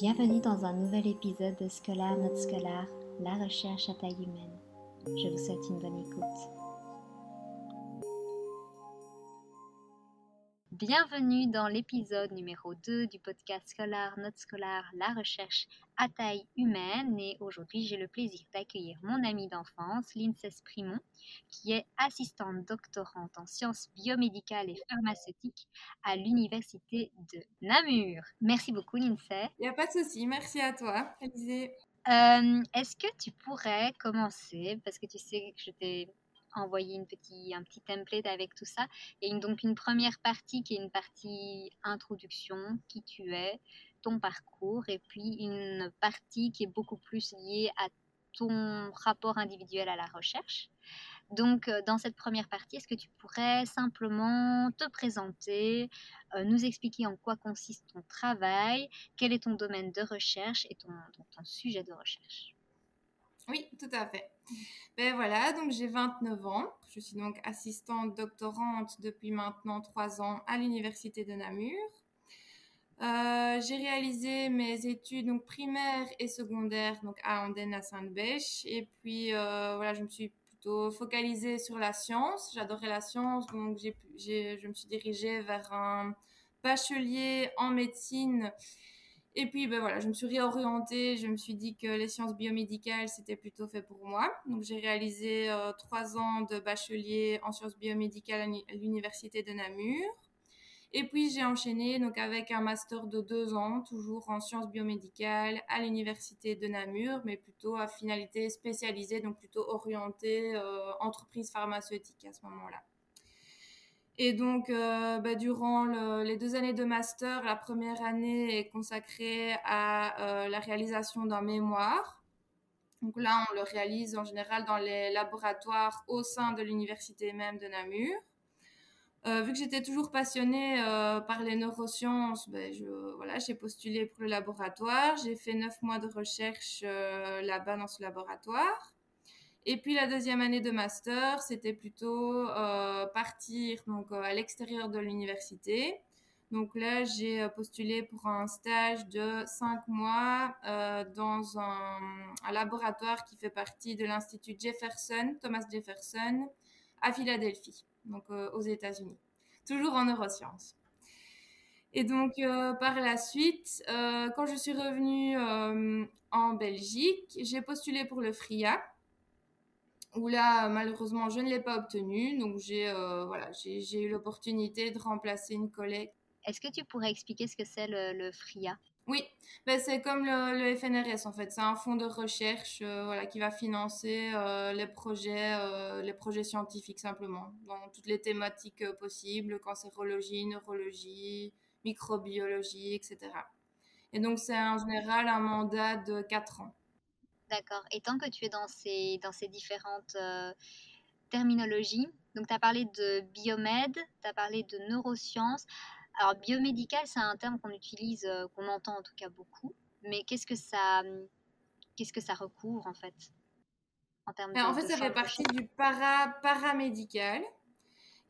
Bienvenue dans un nouvel épisode de Scolaire Notre Scolaire, la recherche à taille humaine. Je vous souhaite une bonne écoute. Bienvenue dans l'épisode numéro 2 du podcast Scolaire Notre Scolaire, la recherche à taille humaine. Et aujourd'hui, j'ai le plaisir d'accueillir mon amie d'enfance, Linces Primon, qui est assistante doctorante en sciences biomédicales et pharmaceutiques à l'Université de Namur. Merci beaucoup, Linces. Il n'y a pas de souci, merci à toi, Alizé. Euh, Est-ce que tu pourrais commencer, parce que tu sais que je t'ai envoyer une petit, un petit template avec tout ça. Et donc une première partie qui est une partie introduction, qui tu es, ton parcours, et puis une partie qui est beaucoup plus liée à ton rapport individuel à la recherche. Donc, euh, dans cette première partie, est-ce que tu pourrais simplement te présenter, euh, nous expliquer en quoi consiste ton travail, quel est ton domaine de recherche et ton, ton sujet de recherche? Oui, tout à fait. Ben voilà, donc j'ai 29 ans. Je suis donc assistante doctorante depuis maintenant 3 ans à l'université de Namur. Euh, j'ai réalisé mes études donc primaires et secondaires donc à Andenne à Sainte-Bêche et puis euh, voilà je me suis plutôt focalisée sur la science j'adorais la science donc je me suis dirigée vers un bachelier en médecine et puis, ben voilà, je me suis réorientée. Je me suis dit que les sciences biomédicales, c'était plutôt fait pour moi. Donc, j'ai réalisé euh, trois ans de bachelier en sciences biomédicales à l'université de Namur. Et puis, j'ai enchaîné donc avec un master de deux ans, toujours en sciences biomédicales à l'université de Namur, mais plutôt à finalité spécialisée, donc plutôt orientée euh, entreprise pharmaceutique à ce moment-là. Et donc, euh, bah, durant les deux années de master, la première année est consacrée à euh, la réalisation d'un mémoire. Donc là, on le réalise en général dans les laboratoires au sein de l'université même de Namur. Euh, vu que j'étais toujours passionnée par les neurosciences, ben, voilà, j'ai postulé pour le laboratoire. J'ai fait neuf mois de recherche là-bas dans ce laboratoire. Et puis la deuxième année de master, c'était plutôt euh, partir donc euh, à l'extérieur de l'université. Donc là, j'ai euh, postulé pour un stage de cinq mois dans un, laboratoire qui fait partie de l'Institut Jefferson, Thomas Jefferson, à Philadelphie, donc aux États-Unis. Toujours en neurosciences. Et donc, par la suite, quand je suis revenue en Belgique, j'ai postulé pour le FRIA, où là, malheureusement, je ne l'ai pas obtenu. Donc, j'ai euh, voilà, j'ai eu l'opportunité de remplacer une collègue. Est-ce que tu pourrais expliquer ce que c'est le, FRIA Oui, ben, c'est comme le, FNRS en fait. C'est un fonds de recherche euh, voilà, qui va financer euh, les, projets, les projets scientifiques simplement, dans toutes les thématiques possibles, cancérologie, neurologie, microbiologie, etc. Et donc, c'est en général un mandat de 4 ans. D'accord. Et tant que tu es dans ces, dans ces différentes euh, terminologies, donc tu as parlé de biomède, tu as parlé de neurosciences. Alors, biomédical, c'est un terme qu'on utilise, euh, qu'on entend en tout cas beaucoup. Mais qu'est-ce que ça, qu'est-ce que ça recouvre en fait En, termes ben, en fait, ça fait partie du para, paramédical.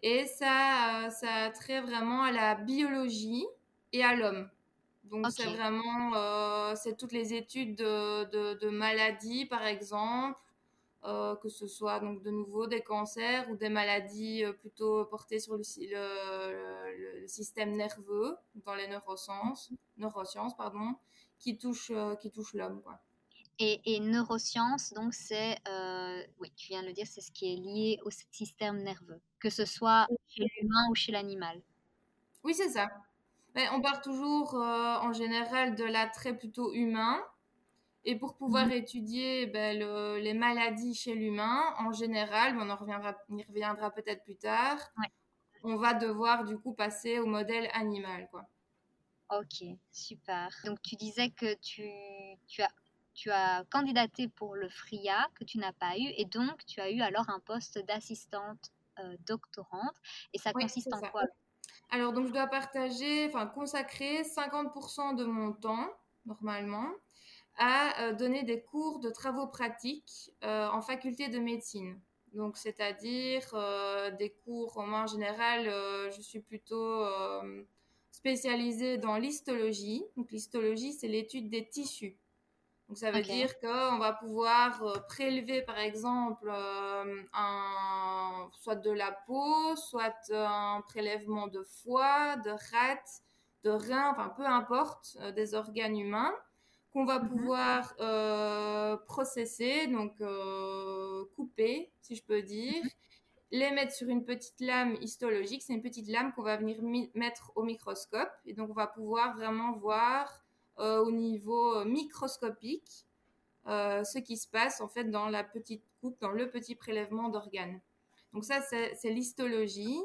Et ça, euh, ça a trait vraiment à la biologie et à l'homme. Donc c'est vraiment euh, c'est toutes les études de, de, maladies par exemple, euh, que ce soit donc de nouveau des cancers ou des maladies euh, plutôt portées sur le, le, système nerveux dans les neurosciences, neurosciences pardon, qui touchent qui touche l'homme quoi. Et, et, neurosciences, donc c'est, oui, tu viens de le dire, c'est ce qui est lié au système nerveux, que ce soit chez l'humain ou chez l'animal. Oui, c'est ça. Ben, on part toujours euh, en général de l'attrait plutôt humain. Et pour pouvoir mhm. étudier ben, les maladies chez l'humain, en général, on, en reviendra, y reviendra peut-être plus tard, on va devoir du coup passer au modèle animal. Quoi. Ok, super. Donc tu disais que tu, tu, as, tu as candidaté pour le FRIA, que tu n'as pas eu, et donc tu as eu alors un poste d'assistante euh, doctorante. Et ça consiste en quoi? Alors, donc, je dois partager, enfin, consacrer 50% de mon temps, normalement, à euh, donner des cours de travaux pratiques euh, en faculté de médecine. Donc, c'est-à-dire euh, des cours, en général, je suis plutôt spécialisée dans l'histologie. Donc l'histologie, c'est l'étude des tissus. Donc ça veut dire qu'on va pouvoir euh, prélever par exemple euh, un, soit de la peau, soit un prélèvement de foie, de rate, de rein, enfin peu importe, euh, des organes humains qu'on va mhm. pouvoir processer, donc couper si je peux dire, mhm. les mettre sur une petite lame histologique. C'est une petite lame qu'on va venir mettre au microscope et donc on va pouvoir vraiment voir euh, au niveau euh, microscopique euh, ce qui se passe en fait dans la petite coupe, dans le petit prélèvement d'organes. Donc ça, c'est l'histologie.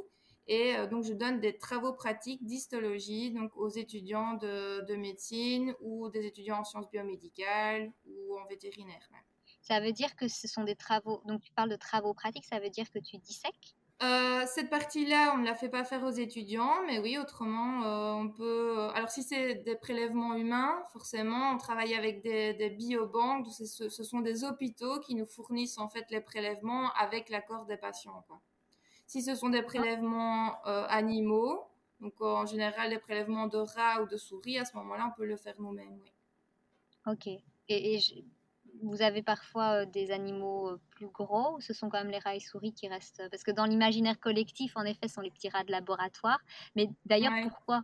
Et donc, je donne des travaux pratiques d'histologie donc aux étudiants de, de, médecine ou des étudiants en sciences biomédicales ou en vétérinaire même. Ça veut dire que ce sont des travaux, donc tu parles de travaux pratiques, ça veut dire que tu dissèques? Euh, cette partie-là, on ne la fait pas faire aux étudiants, mais oui, autrement, euh, on peut. Euh, alors, si c'est des prélèvements humains, forcément, on travaille avec des, des biobanques. Ce, ce, sont des hôpitaux qui nous fournissent en fait les prélèvements avec l'accord des patients. Si ce sont des prélèvements animaux, donc en général des prélèvements de rats ou de souris, à ce moment-là, on peut le faire nous-mêmes. Oui. Ok. Et, et vous avez parfois des animaux plus gros ou ce sont quand même les rats et souris qui restent? Parce que dans l'imaginaire collectif, en effet, ce sont les petits rats de laboratoire. Mais d'ailleurs, pourquoi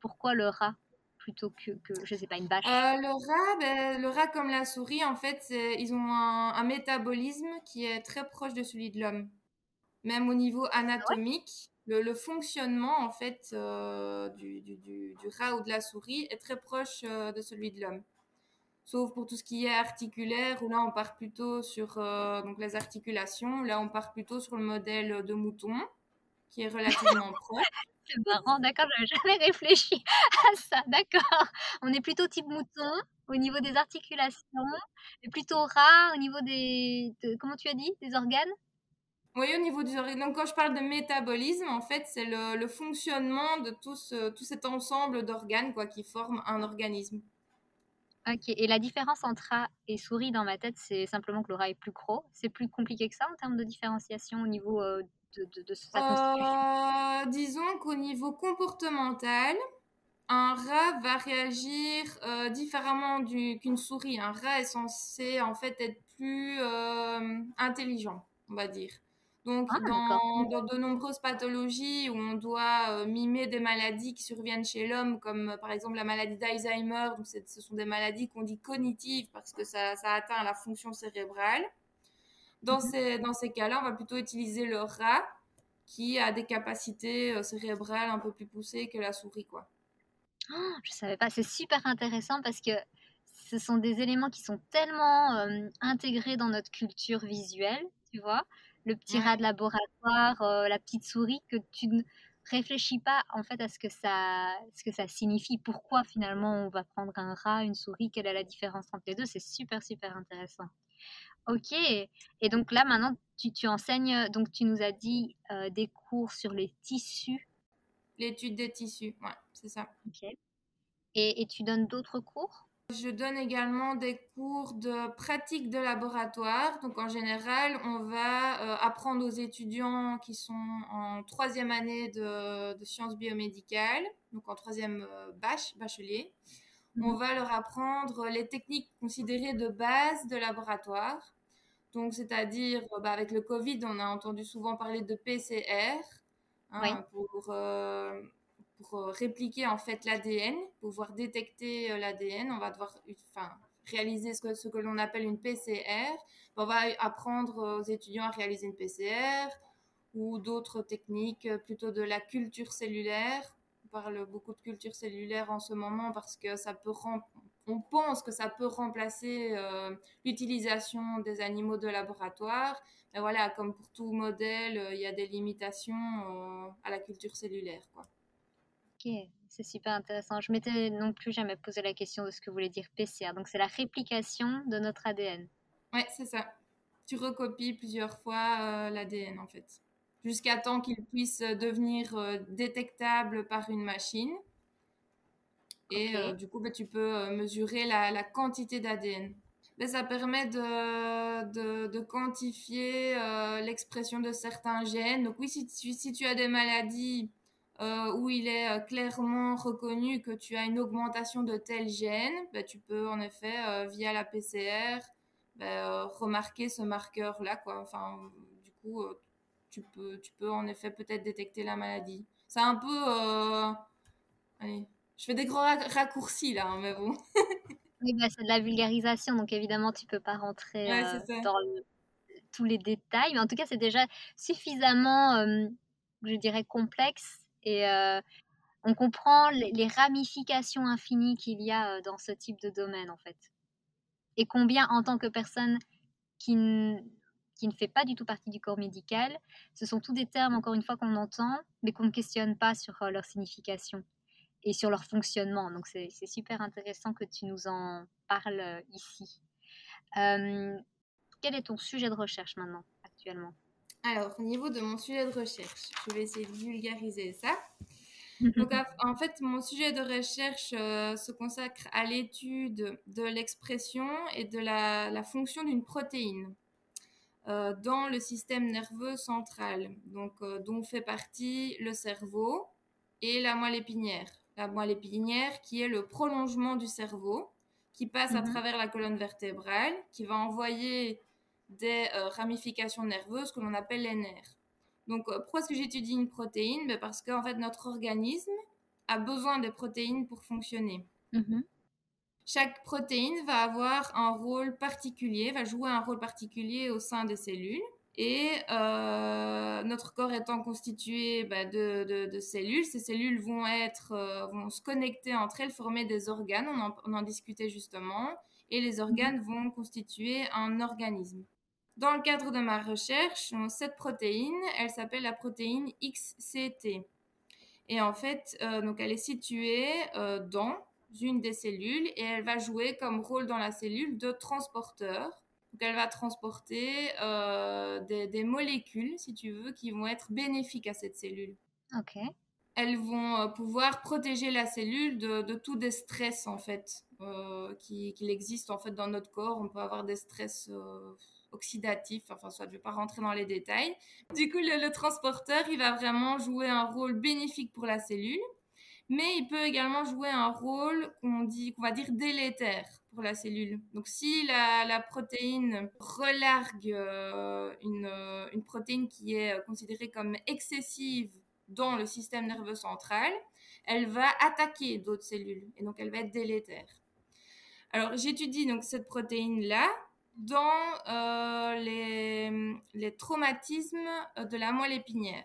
Pourquoi le rat plutôt que, que je sais pas, une vache? Le rat, ben, le rat comme la souris, en fait, ils ont un, métabolisme qui est très proche de celui de l'homme. Même au niveau anatomique, le, fonctionnement, en fait, du, du, du, rat ou de la souris est très proche de celui de l'homme sauf pour tout ce qui est articulaire, où là on part plutôt sur euh, donc les articulations, là on part plutôt sur le modèle de mouton, qui est relativement proche. C'est marrant, d'accord, j'avais jamais réfléchi à ça, d'accord. On est plutôt type mouton au niveau des articulations, et plutôt rat au niveau des, comment tu as dit, des organes? Oui, au niveau des organes. Donc, quand je parle de métabolisme, en fait, c'est le, fonctionnement de tout, tout cet ensemble d'organes quoi, qui forment un organisme. Et la différence entre rat et souris dans ma tête, c'est simplement que le rat est plus gros. C'est plus compliqué que ça en termes de différenciation au niveau euh, de, de, sa constitution? Euh, Disons qu'au niveau comportemental, un rat va réagir euh, différemment qu'une souris. Un rat est censé en fait être plus intelligent, on va dire. Donc, ah, dans, de nombreuses pathologies où on doit euh, mimer des maladies qui surviennent chez l'homme, comme euh, par exemple la maladie d'Alzheimer, ce sont des maladies qu'on dit cognitives parce que ça, atteint la fonction cérébrale. Dans mhm. ces, dans ces cas-là, on va plutôt utiliser le rat qui a des capacités euh, cérébrales un peu plus poussées que la souris. Quoi. Oh, je savais pas, c'est super intéressant parce que ce sont des éléments qui sont tellement intégrés dans notre culture visuelle, tu vois le petit rat de laboratoire, euh, la petite souris, que tu ne réfléchis pas en fait à ce que ça, ce que ça signifie. Pourquoi finalement on va prendre un rat, une souris, quelle est la différence entre les deux? C'est super super intéressant. Ok, et donc là maintenant tu, tu enseignes, donc tu nous as dit euh, des cours sur les tissus. L'étude des tissus, ouais, c'est ça. Ok. Et, et tu donnes d'autres cours? Je donne également des cours de pratique de laboratoire. Donc en général, on va euh, apprendre aux étudiants qui sont en troisième année de, sciences biomédicales, donc en troisième euh, bachelier. Mhm. On va leur apprendre les techniques considérées de base de laboratoire. Donc c'est-à-dire, euh, bah, avec le Covid, on a entendu souvent parler de PCR hein, pour pour euh, répliquer en fait l'ADN, pouvoir détecter euh, l'ADN, on va devoir enfin, réaliser ce que, l'on appelle une PCR. On va apprendre aux étudiants à réaliser une PCR ou d'autres techniques euh, plutôt de la culture cellulaire. On parle beaucoup de culture cellulaire en ce moment parce que ça peut on pense que ça peut remplacer l'utilisation des animaux de laboratoire. Mais voilà, comme pour tout modèle, il y a des limitations à la culture cellulaire. Ok, c'est super intéressant. Je m'étais non plus jamais posé la question de ce que voulait dire PCR. Donc c'est la réplication de notre ADN. Ouais, c'est ça. Tu recopies plusieurs fois euh, l'ADN en fait, jusqu'à temps qu'il puisse devenir euh, détectable par une machine. Et euh, du coup, bah, tu peux mesurer la, quantité d'ADN. Ben, ça permet de, de, de quantifier l'expression de certains gènes. Donc oui, si si tu as des maladies euh, où il est euh, clairement reconnu que tu as une augmentation de tel gène, ben, tu peux en effet, euh, via la PCR, ben, remarquer ce marqueur-là. Quoi. Enfin, du coup, tu, peux, tu peux en effet peut-être détecter la maladie. C'est un peu... Allez, je fais des grands raccourcis là, hein, mais bon. oui, bah, c'est de la vulgarisation, donc évidemment, tu peux pas rentrer dans tous les détails. Mais en tout cas, c'est déjà suffisamment, je dirais, complexe et on comprend les, ramifications infinies qu'il y a dans ce type de domaine, en fait. Et combien, en tant que personne qui, qui ne fait pas du tout partie du corps médical, ce sont tous des termes, encore une fois, qu'on entend, mais qu'on ne questionne pas sur leur signification et sur leur fonctionnement. Donc, c'est super intéressant que tu nous en parles ici. quel est ton sujet de recherche maintenant, actuellement? Alors, au niveau de mon sujet de recherche, je vais essayer de vulgariser ça. Donc, en fait, mon sujet de recherche euh, se consacre à l'étude de l'expression et de la, fonction d'une protéine euh, dans le système nerveux central, donc, euh, dont fait partie le cerveau et la moelle épinière. La moelle épinière qui est le prolongement du cerveau, qui passe à mhm. travers la colonne vertébrale, qui va envoyer des ramifications nerveuses que l'on appelle les nerfs. Donc, euh, pourquoi est-ce que j'étudie une protéine? Ben, Parce qu'en fait, notre organisme a besoin des protéines pour fonctionner. Mhm. Chaque protéine va avoir un rôle particulier, va jouer un rôle particulier au sein des cellules. Et euh, notre corps étant constitué ben, de, cellules, ces cellules vont, être, euh, vont se connecter entre elles, former des organes, on en, on en discutait justement, et les organes mhm. vont constituer un organisme. Dans le cadre de ma recherche, cette protéine, elle s'appelle la protéine XCT. Et en fait, euh, donc elle est située euh, dans une des cellules et elle va jouer comme rôle dans la cellule de transporteur. Donc elle va transporter euh, des, molécules, si tu veux, qui vont être bénéfiques à cette cellule. Ok. Elles vont pouvoir protéger la cellule de, de tout des stress en fait qu'il qui existe en fait dans notre corps. On peut avoir des stress oxydatif, enfin soit je ne vais pas rentrer dans les détails. Du coup, le, transporteur, il va vraiment jouer un rôle bénéfique pour la cellule, mais il peut également jouer un rôle qu'on dit, va dire délétère pour la cellule. Donc si la, protéine relargue euh, une, euh, une, protéine qui est considérée comme excessive dans le système nerveux central, elle va attaquer d'autres cellules et donc elle va être délétère. Alors j'étudie donc cette protéine là dans euh, les, les, traumatismes de la moelle épinière.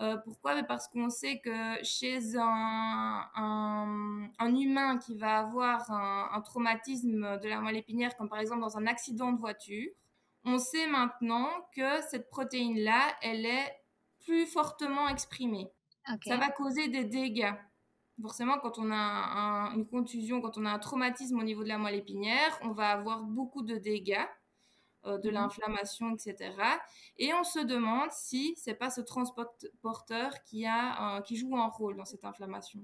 Euh, pourquoi? Parce qu'on sait que chez un, un, humain qui va avoir un, un, traumatisme de la moelle épinière, comme par exemple dans un accident de voiture, on sait maintenant que cette protéine-là, elle est plus fortement exprimée. Ça va causer des dégâts forcément, quand on a une contusion, quand on a un traumatisme au niveau de la moelle épinière, on va avoir beaucoup de dégâts, euh, de mhm. l'inflammation, etc. Et on se demande si c'est pas ce transporteur qui, a, qui joue un rôle dans cette inflammation.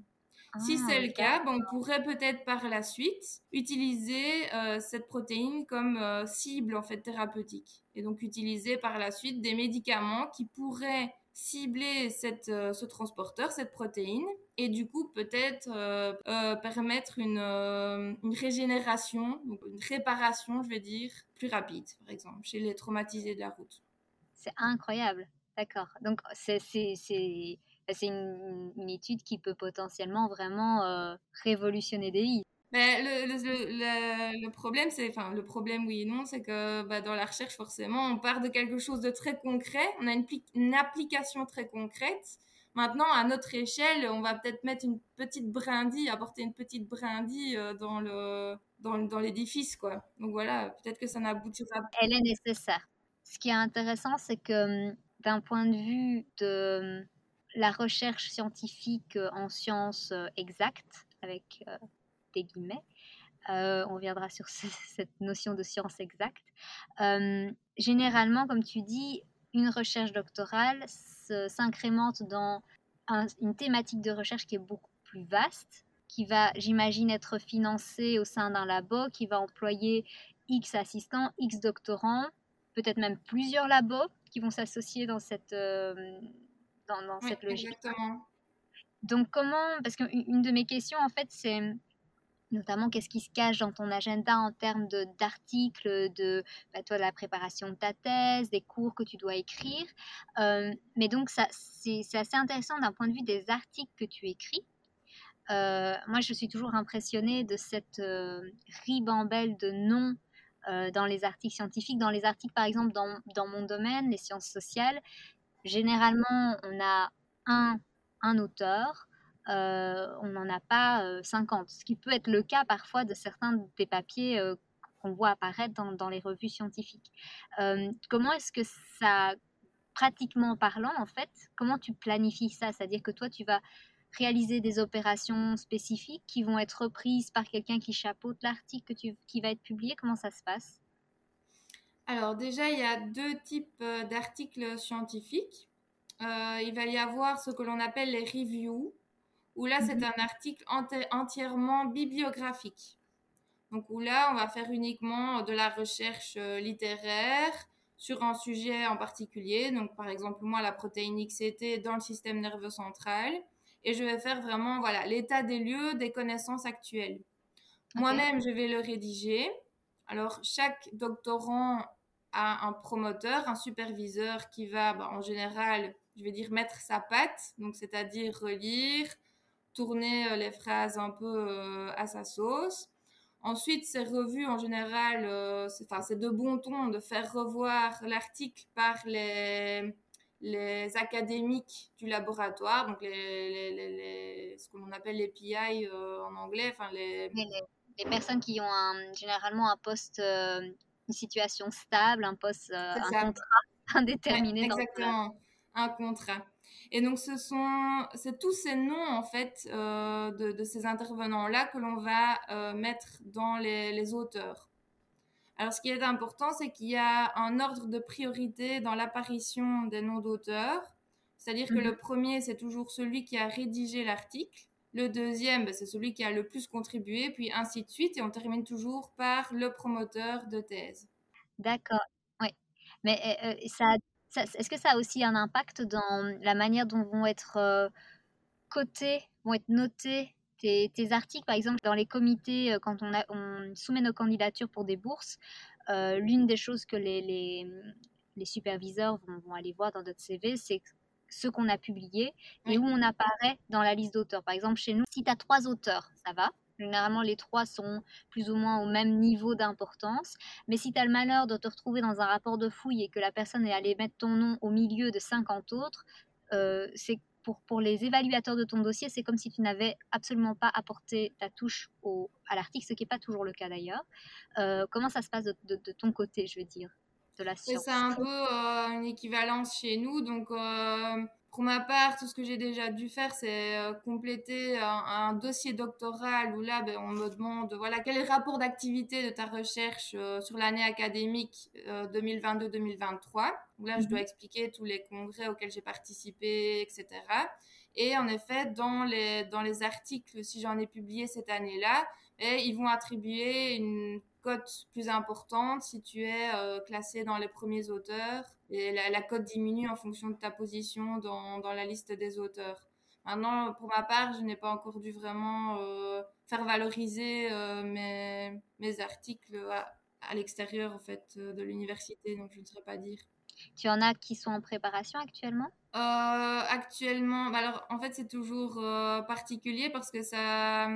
si ah, c'est le cas, on pourrait peut-être par la suite utiliser euh, cette protéine comme euh, cible en fait thérapeutique et donc utiliser par la suite des médicaments qui pourraient cibler cette, ce transporteur, cette protéine, et du coup peut-être euh, euh, permettre une, une régénération, une réparation, je vais dire, plus rapide, par exemple, chez les traumatisés de la route. C'est incroyable, d'accord. Donc c'est une, une, étude qui peut potentiellement vraiment révolutionner des vies. Ben, le, le, le, problème, c'est, enfin, le problème, oui et non, c'est que bah, dans la recherche, forcément, on part de quelque chose de très concret, on a une, une application très concrète. Maintenant, à notre échelle, on va peut-être mettre une petite brindille, apporter une petite brindille euh, dans le dans, l'édifice, quoi. Donc voilà, peut-être que ça n'aboutira pas. Elle est nécessaire. Ce qui est intéressant, c'est que hum, d'un point de vue de hum, la recherche scientifique euh, en sciences euh, exactes, avec guillemets. Euh, on viendra sur cette notion de science exacte. Euh, généralement, comme tu dis, une recherche doctorale s'incrémente dans une thématique de recherche qui est beaucoup plus vaste, qui va, j'imagine, être financée au sein d'un labo, qui va employer X assistants, X doctorants, peut-être même plusieurs labos qui vont s'associer dans cette, euh, dans, cette logique. Exactement. donc comment, parce qu'une de mes questions en fait c'est notamment qu'est-ce qui se cache dans ton agenda en termes d'articles, de, bah, toi, la préparation de ta thèse, des cours que tu dois écrire. Euh, mais donc, c'est assez intéressant d'un point de vue des articles que tu écris. Euh, moi, je suis toujours impressionnée de cette euh, ribambelle de noms dans les articles scientifiques. Dans les articles, par exemple, dans, dans mon domaine, les sciences sociales, généralement, on a un, un auteur, on n'en a pas 50, euh, ce qui peut être le cas parfois de certains des papiers euh, qu'on voit apparaître dans, les revues scientifiques. comment est-ce que ça, pratiquement parlant, en fait, comment tu planifies ça? C'est-à-dire que toi, tu vas réaliser des opérations spécifiques qui vont être reprises par quelqu'un qui chapeaute l'article qui va être publié? Comment ça se passe? Alors déjà, il y a deux types d'articles scientifiques. il va y avoir ce que l'on appelle les reviews où là, c'est mhm. un article entièrement bibliographique. Donc, où là, on va faire uniquement de la recherche euh, littéraire sur un sujet en particulier. Donc, par exemple, moi, la protéine XCT dans le système nerveux central. Et je vais faire vraiment, voilà, l'état des lieux des connaissances actuelles. Moi-même, je vais le rédiger. Alors, chaque doctorant a un promoteur, un superviseur qui va, bah, en général, je vais dire, mettre sa patte, donc c'est-à-dire relire, tourner euh, les phrases un peu euh, à sa sauce. Ensuite, c'est revu en général, euh, c'est de bon ton de faire revoir l'article par les, les académiques du laboratoire, donc les, ce qu'on appelle les PI en anglais. Enfin les... les... personnes qui ont un, généralement un poste, une situation stable, un poste, un contrat indéterminé. exactement, un contrat. Et donc, ce sont, c'est tous ces noms, en fait, euh, de, ces intervenants-là que l'on va euh, mettre dans les, auteurs. Alors, ce qui est important, c'est qu'il y a un ordre de priorité dans l'apparition des noms d'auteurs. C'est-à-dire que mhm. le premier, c'est toujours celui qui a rédigé l'article. Le deuxième, c'est celui qui a le plus contribué, puis ainsi de suite. Et on termine toujours par le promoteur de thèse. D'accord, oui. Mais euh, ça est-ce que ça a aussi un impact dans la manière dont vont être euh, cotés, vont être notés tes, articles? Par exemple, dans les comités, euh, quand on, soumet nos candidatures pour des bourses, euh, l'une des choses que les, superviseurs vont, aller voir dans notre CV, c'est ce qu'on a publié et où on apparaît dans la liste d'auteurs. Par exemple, chez nous, si tu as trois auteurs, ça va. Généralement, les trois sont plus ou moins au même niveau d'importance. Mais si tu as le malheur de te retrouver dans un rapport de fouille et que la personne est allée mettre ton nom au milieu de 50 autres, euh, c'est pour, pour les évaluateurs de ton dossier, c'est comme si tu n'avais absolument pas apporté ta touche au, à l'article, ce qui n'est pas toujours le cas d'ailleurs. Euh, comment ça se passe de, de, ton côté, je veux dire, de la science? C'est un peu euh, une équivalence chez nous. Donc, pour ma part, tout ce que j'ai déjà dû faire, c'est euh, compléter un, dossier doctoral où là, ben, on me demande, voilà, quel est le rapport d'activité de ta recherche euh, sur l'année académique 2022-2023. Euh, là, je dois mhm. expliquer tous les congrès auxquels j'ai participé, etc. Et en effet, dans les, dans les articles, si j'en ai publié cette année-là, et ils vont attribuer une cote plus importante si tu es euh, classé dans les premiers auteurs. Et la, cote diminue en fonction de ta position dans, dans, la liste des auteurs. Maintenant, pour ma part, je n'ai pas encore dû vraiment euh, faire valoriser euh, mes, mes, articles à, l'extérieur en fait, de l'université, donc je ne saurais pas dire. Tu en as qui sont en préparation actuellement? Actuellement, bah alors en fait c'est toujours particulier parce que ça,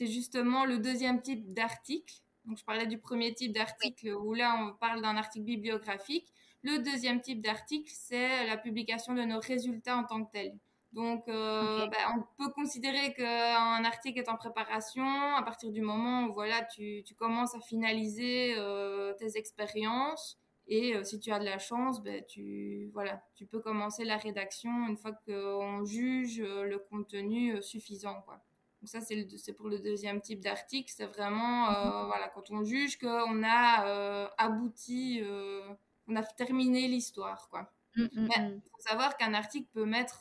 c'est justement le deuxième type d'article. Donc, je parlais du premier type d'article où là, on parle d'un article bibliographique. Le deuxième type d'article, c'est la publication de nos résultats en tant que tels. Donc, euh, bah, on peut considérer qu'un article est en préparation à partir du moment où voilà, tu, tu commences à finaliser euh, tes expériences. Et euh, si tu as de la chance, bah, tu, voilà, tu peux commencer la rédaction une fois qu'on juge le contenu suffisant. Quoi. Donc ça, c'est pour le deuxième type d'article. C'est vraiment, euh, mhm. voilà, quand on juge qu'on a euh, abouti, euh, on a terminé l'histoire, quoi. Mm, mm, Mais il mm. faut savoir qu'un article peut mettre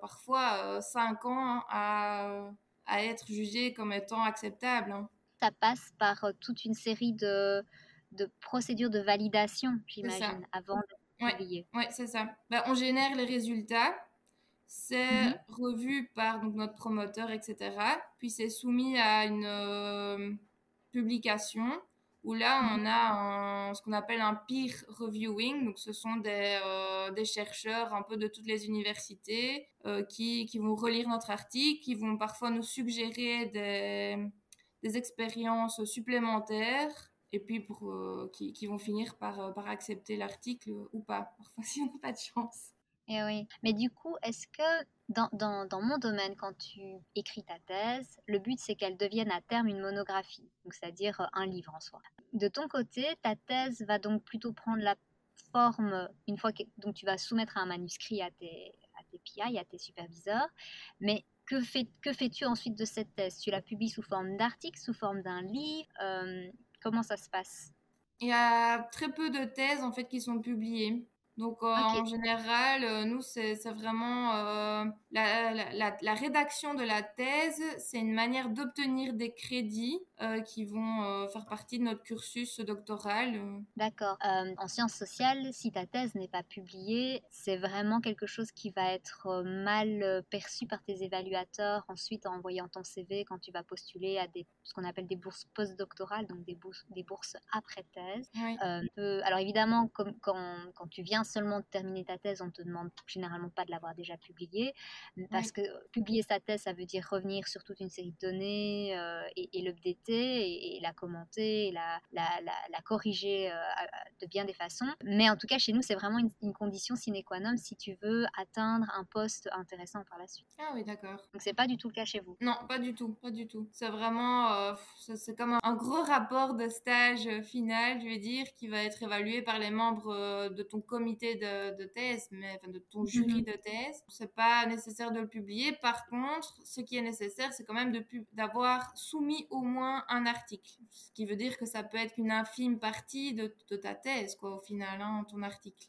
parfois cinq ans à, à, être jugé comme étant acceptable. Hein. Ça passe par toute une série de, de procédures de validation, j'imagine, avant de publier. Oui, c'est ça. Ben, on génère les résultats c'est Mhm. revu par donc, notre promoteur, etc. Puis c'est soumis à une euh, publication où là, on a un- ce qu'on appelle un peer reviewing. Donc, ce sont des, euh, des chercheurs un peu de toutes les universités euh, qui, qui vont relire notre article, qui vont parfois nous suggérer des, des expériences supplémentaires et puis pour, qui, qui vont finir par, par accepter l'article ou pas, parfois si on n'a pas de chance. Eh oui. Mais du coup, est-ce que dans, dans, dans mon domaine, quand tu écris ta thèse, le but c'est qu'elle devienne à terme une monographie, c'est-à-dire euh, un livre en soi. De ton côté, ta thèse va donc plutôt prendre la forme, une fois que donc tu vas soumettre un manuscrit à tes, à tes PI, à tes superviseurs, mais que, fais, que fais-tu ensuite de cette thèse? Tu la publies sous forme d'article, sous forme d'un livre? Euh, Comment ça se passe? Il y a très peu de thèses en fait qui sont publiées. Donc euh, en général, euh, nous c'est c'est vraiment euh, la, la, la- la rédaction de la thèse, c'est une manière d'obtenir des crédits euh, qui vont euh, faire partie de notre cursus doctoral. D'accord. Euh, en sciences sociales, si ta thèse n'est pas publiée, c'est vraiment quelque chose qui va être mal perçu par tes évaluateurs ensuite en envoyant ton CV quand tu vas postuler à des, ce qu'on appelle des bourses postdoctorales, donc des bourses, des bourses après thèse. Oui. Peu- alors évidemment, comme, quand, quand tu viens seulement de terminer ta thèse, on te demande généralement pas de l'avoir déjà publiée, parce Oui. que publier sa thèse, ça veut dire revenir sur toute une série de données euh, et, et l'updater et, et la commenter, et la, la, la, la corriger euh, de bien des façons. Mais en tout cas, chez nous, c'est vraiment une, une condition sine qua non si tu veux atteindre un poste intéressant par la suite. Ah oui, d'accord. Donc c'est pas du tout le cas chez vous. Non, pas du tout, pas du tout. C'est vraiment, euh, c'est comme un, un gros rapport de stage final, je vais dire, qui va être évalué par les membres de ton comité de, de thèse, mais enfin, de ton jury Mhm. de thèse. C'est pas nécessaire de le publier. Par contre, ce qui est nécessaire, c'est quand même d'avoir soumis au moins un article. Ce qui veut dire que ça peut être qu'une infime partie de, ta thèse, quoi, au final, hein, ton article.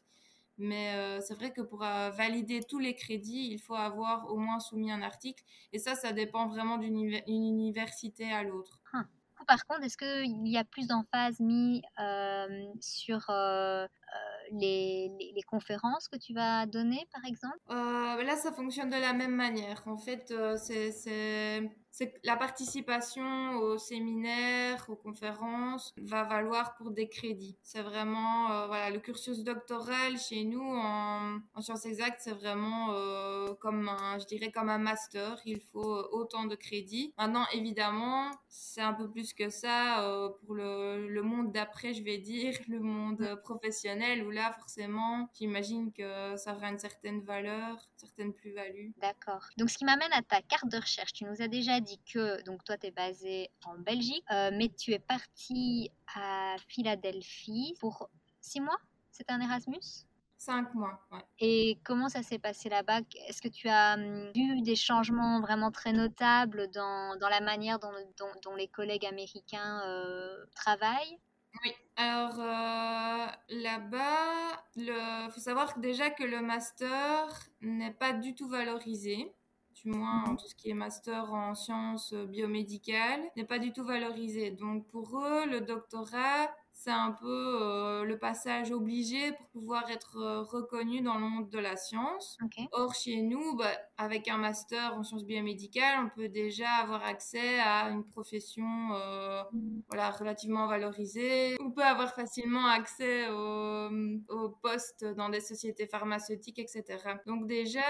Mais euh, c'est vrai que pour euh, valider tous les crédits, il faut avoir au moins soumis un article. Et ça, ça dépend vraiment d'une univer- une université à l'autre. Coup, Par contre, est-ce qu'il y a plus d'emphase mis euh, sur les, les- conférences que tu vas donner, par exemple? Euh, là, ça fonctionne de la même manière. En fait, euh, c'est c'est- la participation aux séminaires, aux conférences, va valoir pour des crédits. C'est vraiment, euh, voilà, le cursus doctoral chez nous en, en sciences exactes, c'est vraiment euh, comme un, je dirais comme un master. Il faut euh, autant de crédits. Maintenant, évidemment, c'est un peu plus que ça euh, pour le, le monde d'après, je vais dire, le monde euh, professionnel, où là, forcément, j'imagine que ça aura une certaine valeur, une certaine plus-value. D'accord. Donc, ce qui m'amène à ta carte de recherche. Tu nous as déjà dit que donc toi, tu es basé en Belgique, euh, mais tu es parti à Philadelphie pour six mois. C'est un Erasmus? Cinq mois, ouais. Et comment ça s'est passé là-bas? Est-ce que tu as hum, vu des changements vraiment très notables dans, dans la manière dont, dont- dont les collègues américains euh, travaillent? Oui, alors euh, là-bas, il faut savoir déjà que le master n'est pas du tout valorisé, du moins en tout ce qui est master en sciences euh, biomédicales, n'est pas du tout valorisé. Donc pour eux, le doctorat, c'est un peu euh, le passage obligé pour pouvoir être euh, reconnu dans le monde de la science. Or, chez nous, bah, avec un master en sciences biomédicales, on peut déjà avoir accès à une profession euh, voilà, relativement valorisée. On peut avoir facilement accès aux, aux postes dans des sociétés pharmaceutiques, etc. Donc déjà,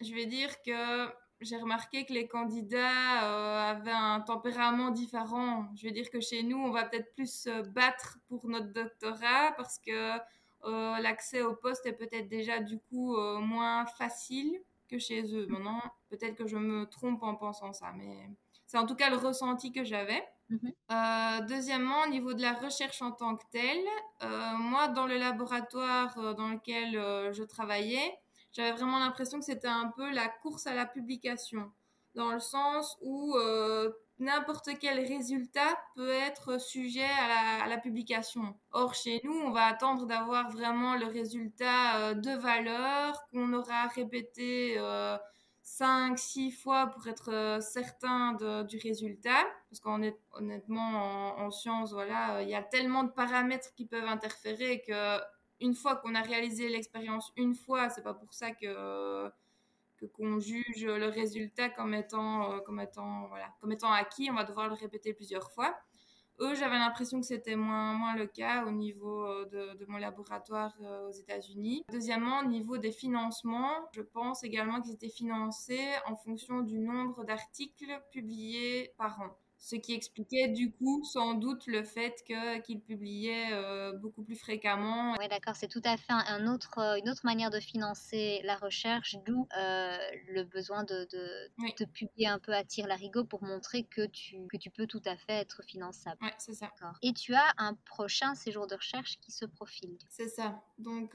je vais dire que j'ai remarqué que les candidats euh, avaient un tempérament différent. Je veux dire que chez nous, on va peut-être plus se battre pour notre doctorat parce que euh, l'accès au poste est peut-être déjà du coup euh, moins facile que chez eux. Maintenant, peut-être que je me trompe en pensant ça, mais c'est en tout cas le ressenti que j'avais. Mhm. Euh, deuxièmement, au niveau de la recherche en tant que telle, euh, moi, dans le laboratoire dans lequel euh, je travaillais, j'avais vraiment l'impression que c'était un peu la course à la publication, dans le sens où euh, n'importe quel résultat peut être sujet à la, publication. Or, chez nous, on va attendre d'avoir vraiment le résultat euh, de valeur qu'on aura répété euh, 5, 6 fois pour être euh, certain de- du résultat. Parce qu'honnêtement, en, en sciences, voilà, il y a tellement de paramètres qui peuvent interférer que une fois qu'on a réalisé l'expérience une fois, c'est pas pour ça que qu'on juge le résultat comme étant, euh, comme étant, voilà, comme étant acquis. On va devoir le répéter plusieurs fois. Eux, j'avais l'impression que c'était moins, moins le cas au niveau euh, de, de mon laboratoire euh, aux États-Unis. Deuxièmement, au niveau des financements, je pense également qu'ils étaient financés en fonction du nombre d'articles publiés par an ce qui expliquait du coup sans doute le fait qu'il publiait euh, beaucoup plus fréquemment. Oui, d'accord, c'est tout à fait un, autre, euh, une autre manière de financer la recherche, d'où euh, le besoin de, de, publier un peu à tir larigot pour montrer que tu, que tu peux tout à fait être finançable. Oui, c'est ça. Et tu as un prochain séjour de recherche qui se profile. C'est ça. Donc,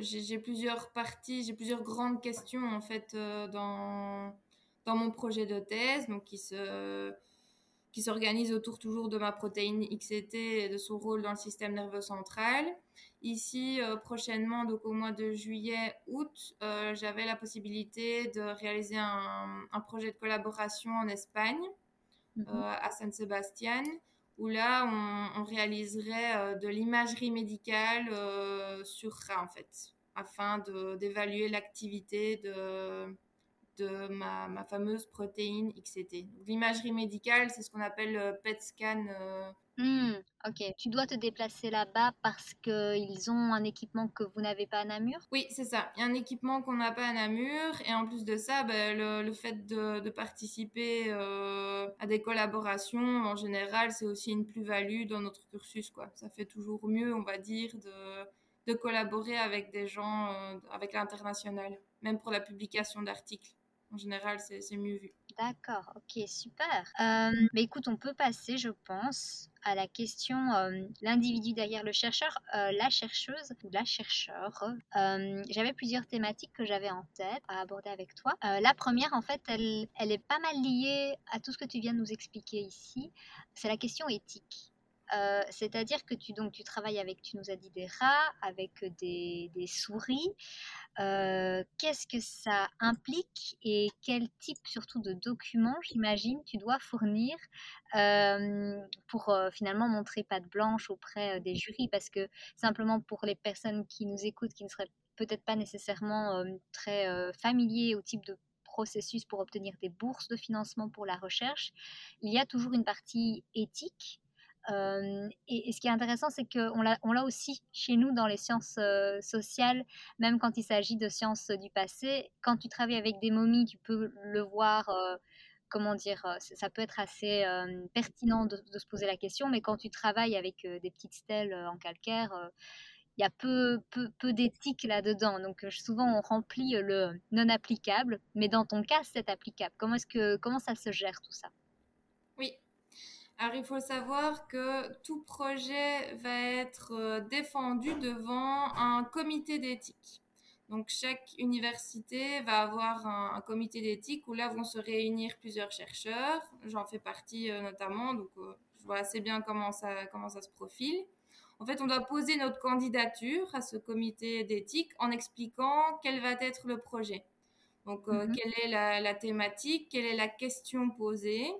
j'ai plusieurs parties, j'ai plusieurs grandes questions en fait dans dans mon projet de thèse, donc qui se qui s'organise autour toujours de ma protéine XCT et de son rôle dans le système nerveux central. Ici, euh, prochainement, donc au mois de juillet, août, euh, j'avais la possibilité de réaliser un, un, projet de collaboration en Espagne, mhm. euh, à San Sebastian, où là, on, on réaliserait de l'imagerie médicale sur rat, en fait, afin d'évaluer l'activité de, de ma, ma, fameuse protéine XCT. L'imagerie médicale, c'est ce qu'on appelle le PET scan. Euh. Hmm, ok, tu dois te déplacer là-bas parce qu'ils ont un équipement que vous n'avez pas à Namur? Oui, c'est ça. Il y a un équipement qu'on n'a pas à Namur. Et en plus de ça, ben, le, le, fait de, de participer euh, à des collaborations, en général, c'est aussi une plus-value dans notre cursus. Quoi. Ça fait toujours mieux, on va dire, de, de collaborer avec des gens, euh, avec l'international, même pour la publication d'articles en général, c'est mieux vu. D'accord, ok, super. Euh, mais écoute, on peut passer, je pense, à la question euh, l'individu derrière le chercheur, euh, la chercheuse ou la chercheur. j'avais plusieurs thématiques que j'avais en tête à aborder avec toi. la première, en fait, elle, elle est pas mal liée à tout ce que tu viens de nous expliquer ici. C'est la question éthique. C'est-à-dire que tu, donc, tu travailles avec, tu nous as dit des rats, avec des, des souris. Euh, qu'est-ce que ça implique et quel type surtout de documents, j'imagine, tu dois fournir euh, pour euh, finalement montrer patte blanche auprès des jurys? Parce que simplement pour les personnes qui nous écoutent, qui ne seraient peut-être pas nécessairement très familiers au type de processus pour obtenir des bourses de financement pour la recherche, il y a toujours une partie éthique et, ce qui est intéressant, c'est qu'on l'a, aussi chez nous dans les sciences sociales, même quand il s'agit de sciences du passé. Quand tu travailles avec des momies, tu peux le voir, comment dire, ça peut être assez pertinent de, se poser la question, mais quand tu travailles avec des petites stèles en calcaire, il y a peu, peu, peu d'éthique là-dedans. Donc souvent, on remplit le non applicable, mais dans ton cas, c'est applicable. Comment, est-ce que, comment ça se gère tout ça? Alors, il faut savoir que tout projet va être euh, défendu devant un comité d'éthique. Donc, chaque université va avoir un, comité d'éthique où là vont se réunir plusieurs chercheurs. J'en fais partie euh, notamment, donc euh, je vois assez bien comment ça, comment ça se profile. En fait, on doit poser notre candidature à ce comité d'éthique en expliquant quel va être le projet. Donc, mm-hmm. quelle est la, la, thématique, quelle est la question posée,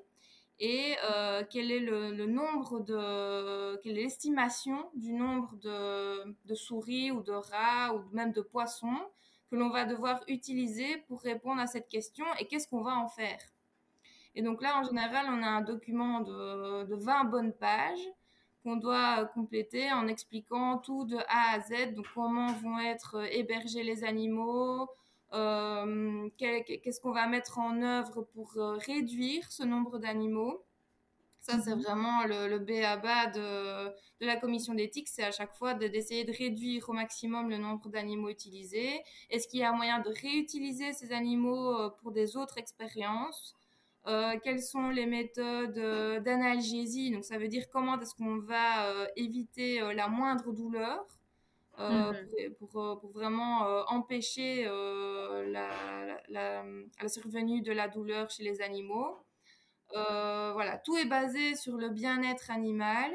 et euh, quel est le, nombre de, quelle est l'estimation du nombre de, souris ou de rats ou même de poissons que l'on va devoir utiliser pour répondre à cette question et qu'est-ce qu'on va en faire? Et donc là, en général, on a un document de, de 20 bonnes pages qu'on doit compléter en expliquant tout de A à Z, donc comment vont être hébergés les animaux, euh, qu'est-ce qu'on va mettre en œuvre pour euh, réduire ce nombre d'animaux? Ça, c'est mhm. vraiment le, le B à bas de, de la commission d'éthique, c'est à chaque fois d'essayer de, réduire au maximum le nombre d'animaux utilisés. Est-ce qu'il y a moyen de réutiliser ces animaux euh, pour des autres expériences? Euh, Quelles sont les méthodes d'analgésie? Donc, ça veut dire comment est-ce qu'on va éviter la moindre douleur? Euh, mmh pour, euh, pour, vraiment euh, empêcher la, la, survenue de la douleur chez les animaux. voilà, tout est basé sur le bien-être animal.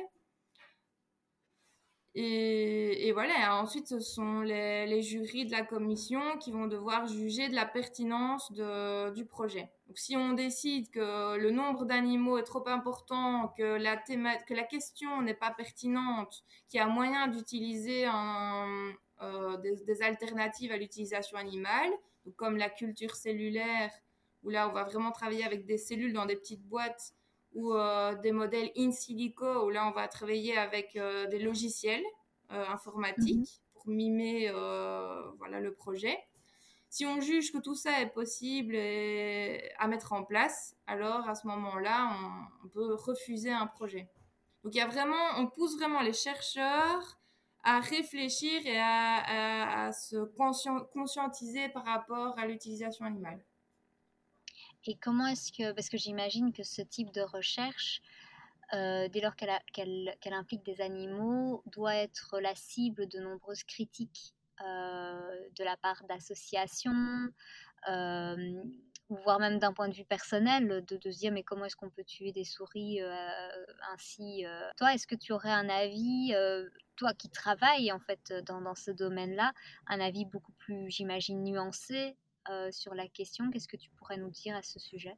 Et, voilà, ensuite, ce sont les, les, jurys de la commission qui vont devoir juger de la pertinence de, du projet. Donc, si on décide que le nombre d'animaux est trop important, que la, que la question n'est pas pertinente, qu'il y a moyen d'utiliser euh, des, des, alternatives à l'utilisation animale, comme la culture cellulaire, où là, on va vraiment travailler avec des cellules dans des petites boîtes, ou des modèles in silico, où là, on va travailler avec des logiciels informatiques mhm. pour mimer voilà, le projet. Si on juge que tout ça est possible à mettre en place, alors à ce moment-là, on, peut refuser un projet. Donc il y a vraiment, on pousse vraiment les chercheurs à réfléchir et à, se conscientiser par rapport à l'utilisation animale. Et comment est-ce que, parce que j'imagine que ce type de recherche, euh, dès lors qu'elle implique des animaux, doit être la cible de nombreuses critiques de la part d'associations, euh, voire même d'un point de vue personnel, de, de se dire mais comment est-ce qu'on peut tuer des souris euh, ainsi Toi, est-ce que tu aurais un avis, toi qui travailles en fait dans, dans ce domaine-là, un avis beaucoup plus, j'imagine, nuancé sur la question? Qu'est-ce que tu pourrais nous dire à ce sujet?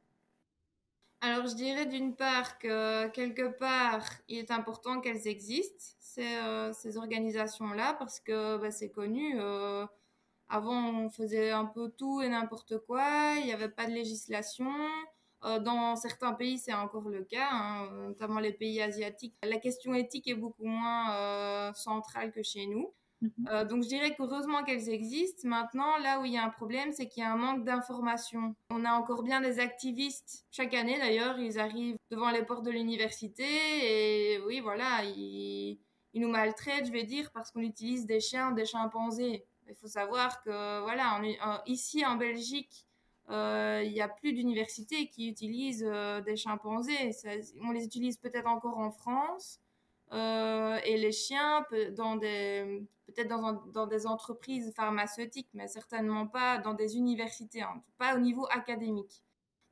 Alors, je dirais d'une part que quelque part, il est important qu'elles existent, ces, euh, organisations-là, parce que bah, c'est connu. Euh, avant, on faisait un peu tout et n'importe quoi, il n'y avait pas de législation. Euh, dans certains pays, c'est encore le cas, hein, notamment les pays asiatiques. La question éthique est beaucoup moins centrale que chez nous. Mhm. Euh, donc je dirais qu'heureusement qu'elles existent. Maintenant, là où il y a un problème, c'est qu'il y a un manque d'information. On a encore bien des activistes. Chaque année d'ailleurs, ils arrivent devant les portes de l'université et oui, voilà, ils, nous maltraitent, je vais dire, parce qu'on utilise des chiens, des chimpanzés. Il faut savoir que voilà, ici en Belgique, euh, il n'y a plus d'universités qui utilisent euh, des chimpanzés. on les utilise peut-être encore en France. et les chiens, dans des, peut-être dans, des entreprises pharmaceutiques, mais certainement pas dans des universités, hein, pas au niveau académique.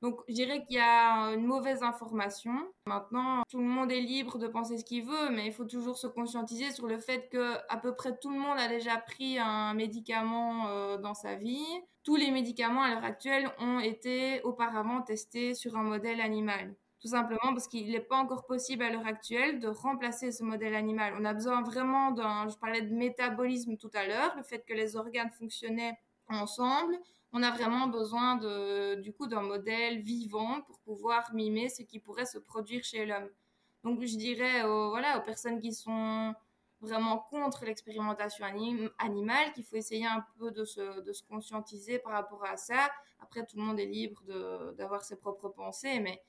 Donc, je dirais qu'il y a une mauvaise information. Maintenant, tout le monde est libre de penser ce qu'il veut, mais il faut toujours se conscientiser sur le fait que à peu près tout le monde a déjà pris un médicament euh, dans sa vie. Tous les médicaments à l'heure actuelle ont été auparavant testés sur un modèle animal. Tout simplement parce qu'il n'est pas encore possible à l'heure actuelle de remplacer ce modèle animal. On a besoin vraiment d'un, je parlais de métabolisme tout à l'heure, le fait que les organes fonctionnaient ensemble. On a vraiment besoin de, du coup d'un modèle vivant pour pouvoir mimer ce qui pourrait se produire chez l'homme. Donc je dirais aux, voilà, aux personnes qui sont vraiment contre l'expérimentation animale, qu'il faut essayer un peu de se, de se, conscientiser par rapport à ça. Après, tout le monde est libre d'avoir ses propres pensées, mais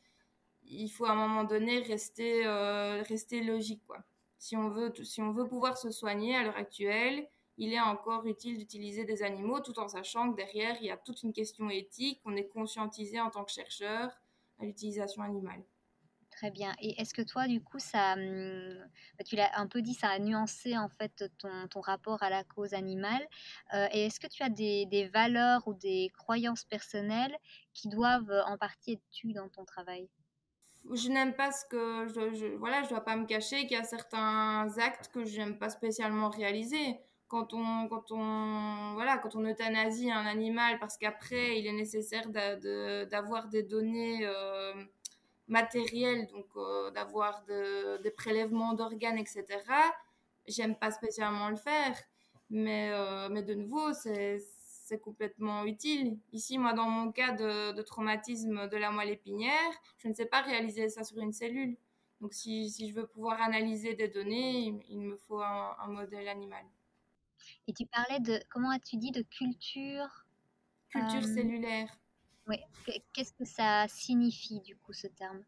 il faut à un moment donné rester, euh, logique. Quoi. Si, on veut, pouvoir se soigner à l'heure actuelle, il est encore utile d'utiliser des animaux tout en sachant que derrière, il y a toute une question éthique. On est conscientisé en tant que chercheur à l'utilisation animale. Très bien. Et est-ce que toi, du coup, ça, hum, bah, tu l'as un peu dit, ça a nuancé en fait ton, rapport à la cause animale. Euh, et est-ce que tu as des, des, valeurs ou des croyances personnelles qui doivent en partie être tues dans ton travail? Je n'aime pas ce que je, je, voilà je dois pas me cacher qu'il y a certains actes que je n'aime pas spécialement réaliser. Quand on quand on voilà quand on euthanasie un animal parce qu'après il est nécessaire d'avoir des données euh, matérielles donc euh, d'avoir des prélèvements d'organes etc j'aime pas spécialement le faire. Mais euh, mais de nouveau c'est c'est complètement utile. Ici, moi, dans mon cas de, traumatisme de la moelle épinière, je ne sais pas réaliser ça sur une cellule. Donc, si, si je veux pouvoir analyser des données, il, me faut un, modèle animal. Et tu parlais de, comment as-tu dit, de culture Culture euh, cellulaire. Oui. Qu'est-ce que ça signifie, du coup, ce terme?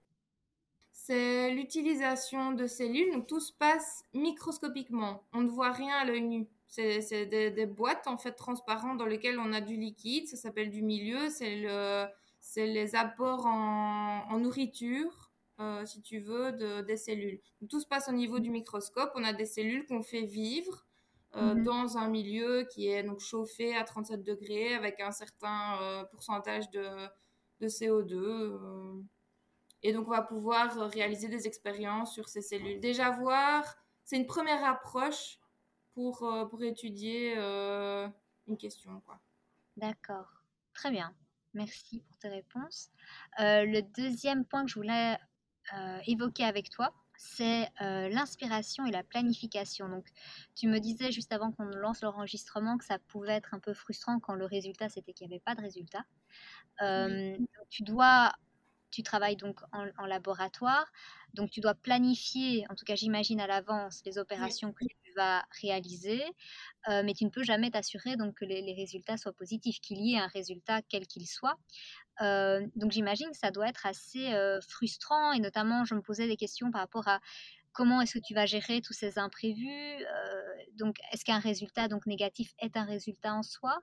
C'est l'utilisation de cellules. Donc, tout se passe microscopiquement. On ne voit rien à l'œil nu. C'est des, boîtes en fait transparentes dans lesquelles on a du liquide. Ça s'appelle du milieu. C'est le, les apports en, nourriture, euh, si tu veux, de, des cellules. tout se passe au niveau du microscope. On a des cellules qu'on fait vivre euh, mhm. dans un milieu qui est donc chauffé à 37 degrés avec un certain euh, pourcentage de, de CO2. et donc, on va pouvoir réaliser des expériences sur ces cellules. Déjà voir, c'est une première approche pour, euh, pour étudier euh, une question. Quoi. D'accord, très bien. Merci pour tes réponses. Euh, le deuxième point que je voulais évoquer avec toi, c'est l'inspiration et la planification. Donc, tu me disais juste avant qu'on lance l'enregistrement que ça pouvait être un peu frustrant quand le résultat, c'était qu'il n'y avait pas de résultat. Tu dois, tu travailles donc en, laboratoire, donc tu dois planifier, en tout cas j'imagine à l'avance, les opérations que tu vas réaliser, mais tu ne peux jamais t'assurer donc que les, résultats soient positifs, qu'il y ait un résultat quel qu'il soit. Euh, donc j'imagine que ça doit être assez euh, frustrant et notamment je me posais des questions par rapport à comment est-ce que tu vas gérer tous ces imprévus. Euh, donc est-ce qu'un résultat donc négatif est un résultat en soi?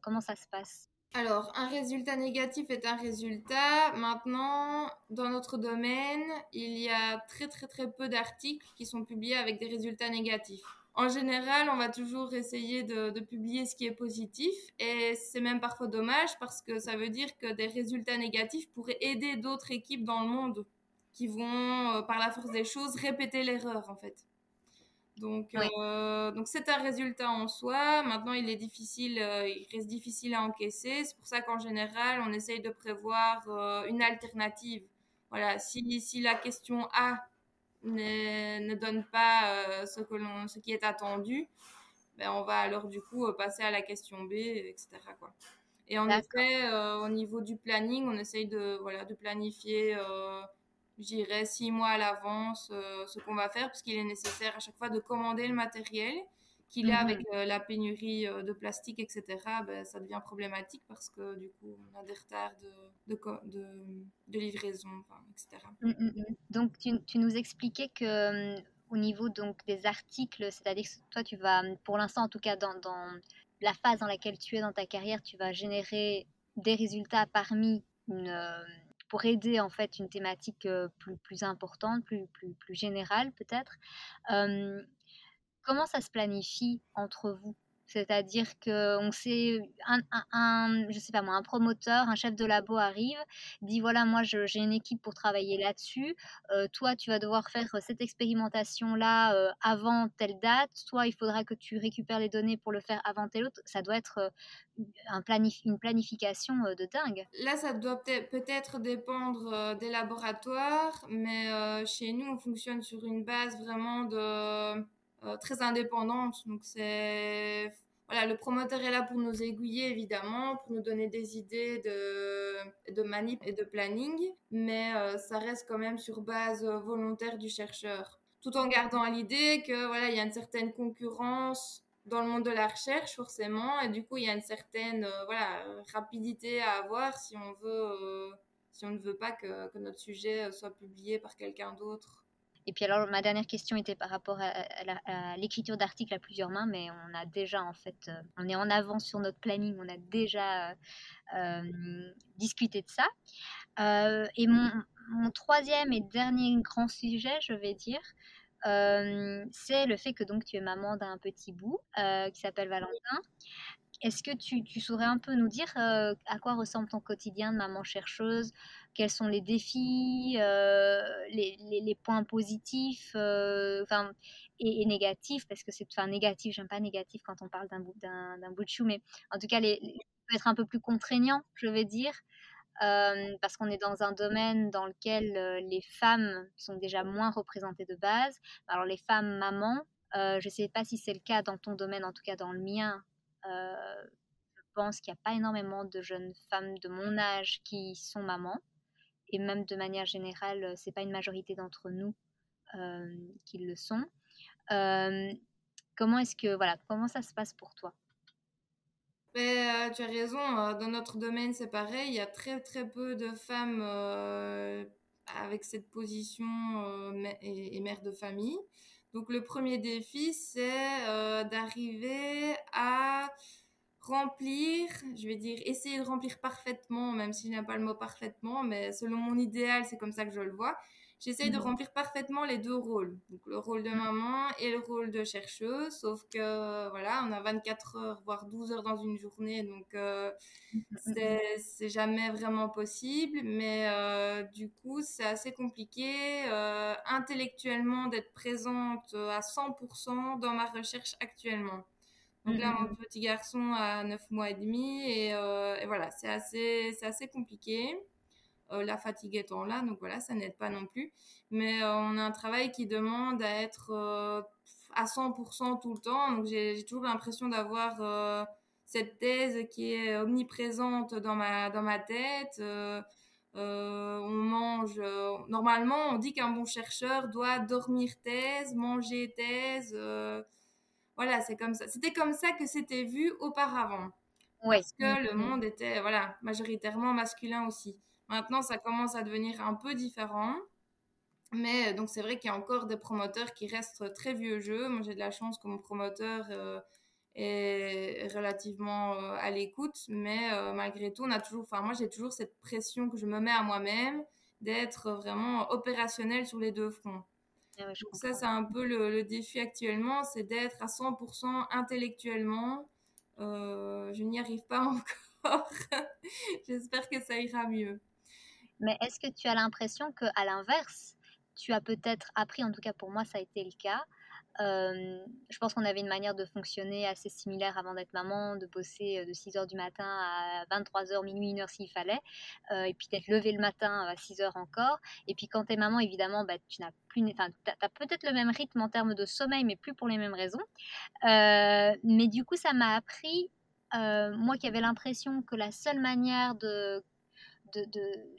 Comment ça se passe? Alors, un résultat négatif est un résultat. Maintenant, dans notre domaine, il y a très très très peu d'articles qui sont publiés avec des résultats négatifs. En général, on va toujours essayer de, publier ce qui est positif et c'est même parfois dommage parce que ça veut dire que des résultats négatifs pourraient aider d'autres équipes dans le monde qui vont, euh, par la force des choses, répéter l'erreur en fait. Donc, euh, donc c'est un résultat en soi. Maintenant, il est difficile, euh, il reste difficile à encaisser. C'est pour ça qu'en général, on essaye de prévoir une alternative. Voilà, si, si la question A ne, donne pas euh, ce, que l'on, ce qui est attendu, ben on va alors du coup euh, passer à la question B, etc. Quoi. Et en effet, euh, au niveau du planning, on essaye de, voilà, de planifier, euh, je six mois à l'avance ce qu'on va faire, parce qu'il est nécessaire à chaque fois de commander le matériel qu'il a avec mhm. la pénurie de plastique, etc., ben, ça devient problématique parce que du coup, on a des retards de, de, de, livraison, etc. Mm, mm, mm. Donc, tu, tu, nous expliquais que au niveau donc, des articles, c'est-à-dire que toi, tu vas, pour l'instant en tout cas, dans, dans, la phase dans laquelle tu es dans ta carrière, tu vas générer des résultats parmi une, pour aider en fait une thématique plus, plus importante, plus, plus, plus générale peut-être. Comment ça se planifie entre vous? C'est-à-dire qu'on sait, un, je sais pas moi, un promoteur, un chef de labo arrive, dit voilà, moi j'ai une équipe pour travailler là-dessus. Euh, toi, tu vas devoir faire cette expérimentation-là euh, avant telle date. Toi, il faudra que tu récupères les données pour le faire avant telle autre. Ça doit être euh, une planification de dingue. Là, ça doit peut-être dépendre des laboratoires, mais chez nous, on fonctionne sur une base vraiment de euh, très indépendante. Donc c'est voilà, le promoteur est là pour nous aiguiller évidemment, pour nous donner des idées de, de manip et de planning, mais euh, ça reste quand même sur base volontaire du chercheur, tout en gardant à l'idée que voilà, il y a une certaine concurrence dans le monde de la recherche forcément, et du coup il y a une certaine euh, voilà rapidité à avoir si on veut, si on ne veut pas que, que notre sujet soit publié par quelqu'un d'autre. Et puis alors, ma dernière question était par rapport à, l'écriture d'articles à plusieurs mains, mais on a déjà, en fait, euh, on est en avance sur notre planning, on a déjà euh, discuté de ça. Euh, et mon, troisième et dernier grand sujet, je vais dire, c'est le fait que donc tu es maman d'un petit bout qui s'appelle Valentin. Est-ce que tu, saurais un peu nous dire à quoi ressemble ton quotidien de maman chercheuse? Quels sont les défis, euh, les, points positifs euh, et, négatifs, parce que c'est enfin négatif, j'aime pas négatif quand on parle d'un bout, de chou, mais en tout cas, les, peut être un peu plus contraignant, je vais dire, euh, parce qu'on est dans un domaine dans lequel les femmes sont déjà moins représentées de base. Alors les femmes mamans, je ne sais pas si c'est le cas dans ton domaine, en tout cas dans le mien. Je pense qu'il n'y a pas énormément de jeunes femmes de mon âge qui sont mamans et même de manière générale, euh, c'est pas une majorité d'entre nous euh, qui le sont. Euh, comment est-ce que voilà, comment ça se passe pour toi? Ben, tu as raison, dans notre domaine c'est pareil, il y a très très peu de femmes avec cette position et, et, mère de famille. Donc le premier défi c'est d'arriver à remplir, je vais dire, essayer de remplir parfaitement, même si je n'aime pas le mot parfaitement, mais selon mon idéal, c'est comme ça que je le vois. J'essaye de mhm. remplir parfaitement les deux rôles, donc le rôle de maman et le rôle de chercheuse, sauf que voilà, on a 24 heures, voire 12 heures dans une journée, donc euh, mhm. c'est jamais vraiment possible, mais euh, du coup, c'est assez compliqué euh, intellectuellement d'être présente à 100% dans ma recherche actuellement. Donc là, mon petit garçon a 9 mois et demi et, euh, et voilà, c'est assez, assez compliqué. La fatigue étant là, donc voilà, ça n'aide pas non plus. Mais on a un travail qui demande à être à 100% tout le temps, donc j'ai toujours l'impression d'avoir cette thèse qui est omniprésente dans ma, dans ma tête. Euh, on mange. Euh, normalement, on dit qu'un bon chercheur doit dormir thèse, manger thèse. Euh, voilà, c'est comme ça. C'était comme ça que c'était vu auparavant. Parce que le monde était, voilà, majoritairement masculin aussi. Maintenant, ça commence à devenir un peu différent. Mais donc, c'est vrai qu'il y a encore des promoteurs qui restent très vieux jeu. Moi, j'ai de la chance que mon promoteur est relativement euh, à l'écoute, mais euh, malgré tout, on a toujours, enfin moi j'ai toujours cette pression que je me mets à moi-même d'être vraiment opérationnel sur les deux fronts. Ah Donc ça, c'est un peu le, défi actuellement, c'est d'être à 100% intellectuellement. Euh, je n'y arrive pas encore. J'espère que ça ira mieux. Mais est-ce que tu as l'impression que, à l'inverse, tu as peut-être appris, en tout cas pour moi ça a été le cas, je pense qu'on avait une manière de fonctionner assez similaire avant d'être maman, de bosser de 6h du matin à 23h, minuit, 1h s'il fallait, et puis d'être levé le matin à 6h encore. Et puis quand tu es maman, évidemment, bah, tu n'as plus, enfin, as, peut-être le même rythme en termes de sommeil, mais plus pour les mêmes raisons. mais du coup, ça m'a appris, moi qui avais l'impression que la seule manière de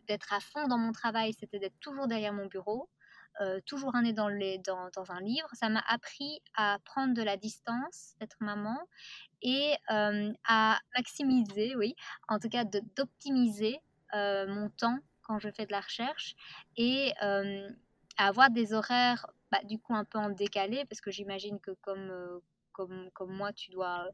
d'être à fond dans mon travail, c'était d'être toujours derrière mon bureau, euh, toujours un nez dans, dans, un livre. Ça m'a appris à prendre de la distance, être maman, et euh, à maximiser, oui, en tout cas d'optimiser euh, mon temps quand je fais de la recherche et à avoir des horaires bah, du coup un peu en décalé parce que j'imagine que comme, comme, comme moi tu dois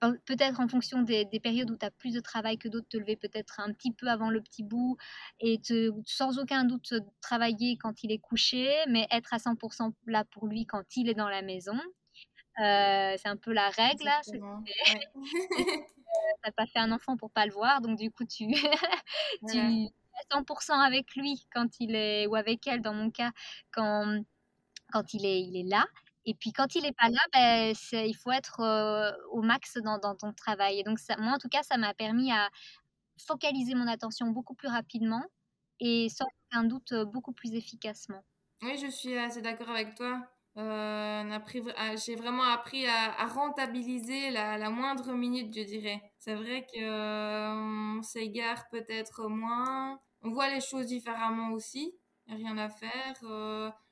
peut-être en fonction des, périodes où tu as plus de travail que d'autres, te lever peut-être un petit peu avant le petit bout et te, sans aucun doute travailler quand il est couché, mais être à 100% là pour lui quand il est dans la maison. Euh, c'est un peu la règle là. n'as pas fait un enfant pour pas le voir, donc du coup tu, tu es 100% avec lui quand il est, ou avec elle dans mon cas, quand, quand il, est, il est là. Et puis quand il n'est pas là, ben, il faut être au max dans, ton travail. Et donc ça, moi, en tout cas, ça m'a permis à focaliser mon attention beaucoup plus rapidement et sans aucun doute beaucoup plus efficacement. Oui, je suis assez d'accord avec toi. Euh, j'ai vraiment appris à, rentabiliser la, moindre minute, je dirais. C'est vrai qu'on s'égare peut-être moins. On voit les choses différemment aussi. Rien à faire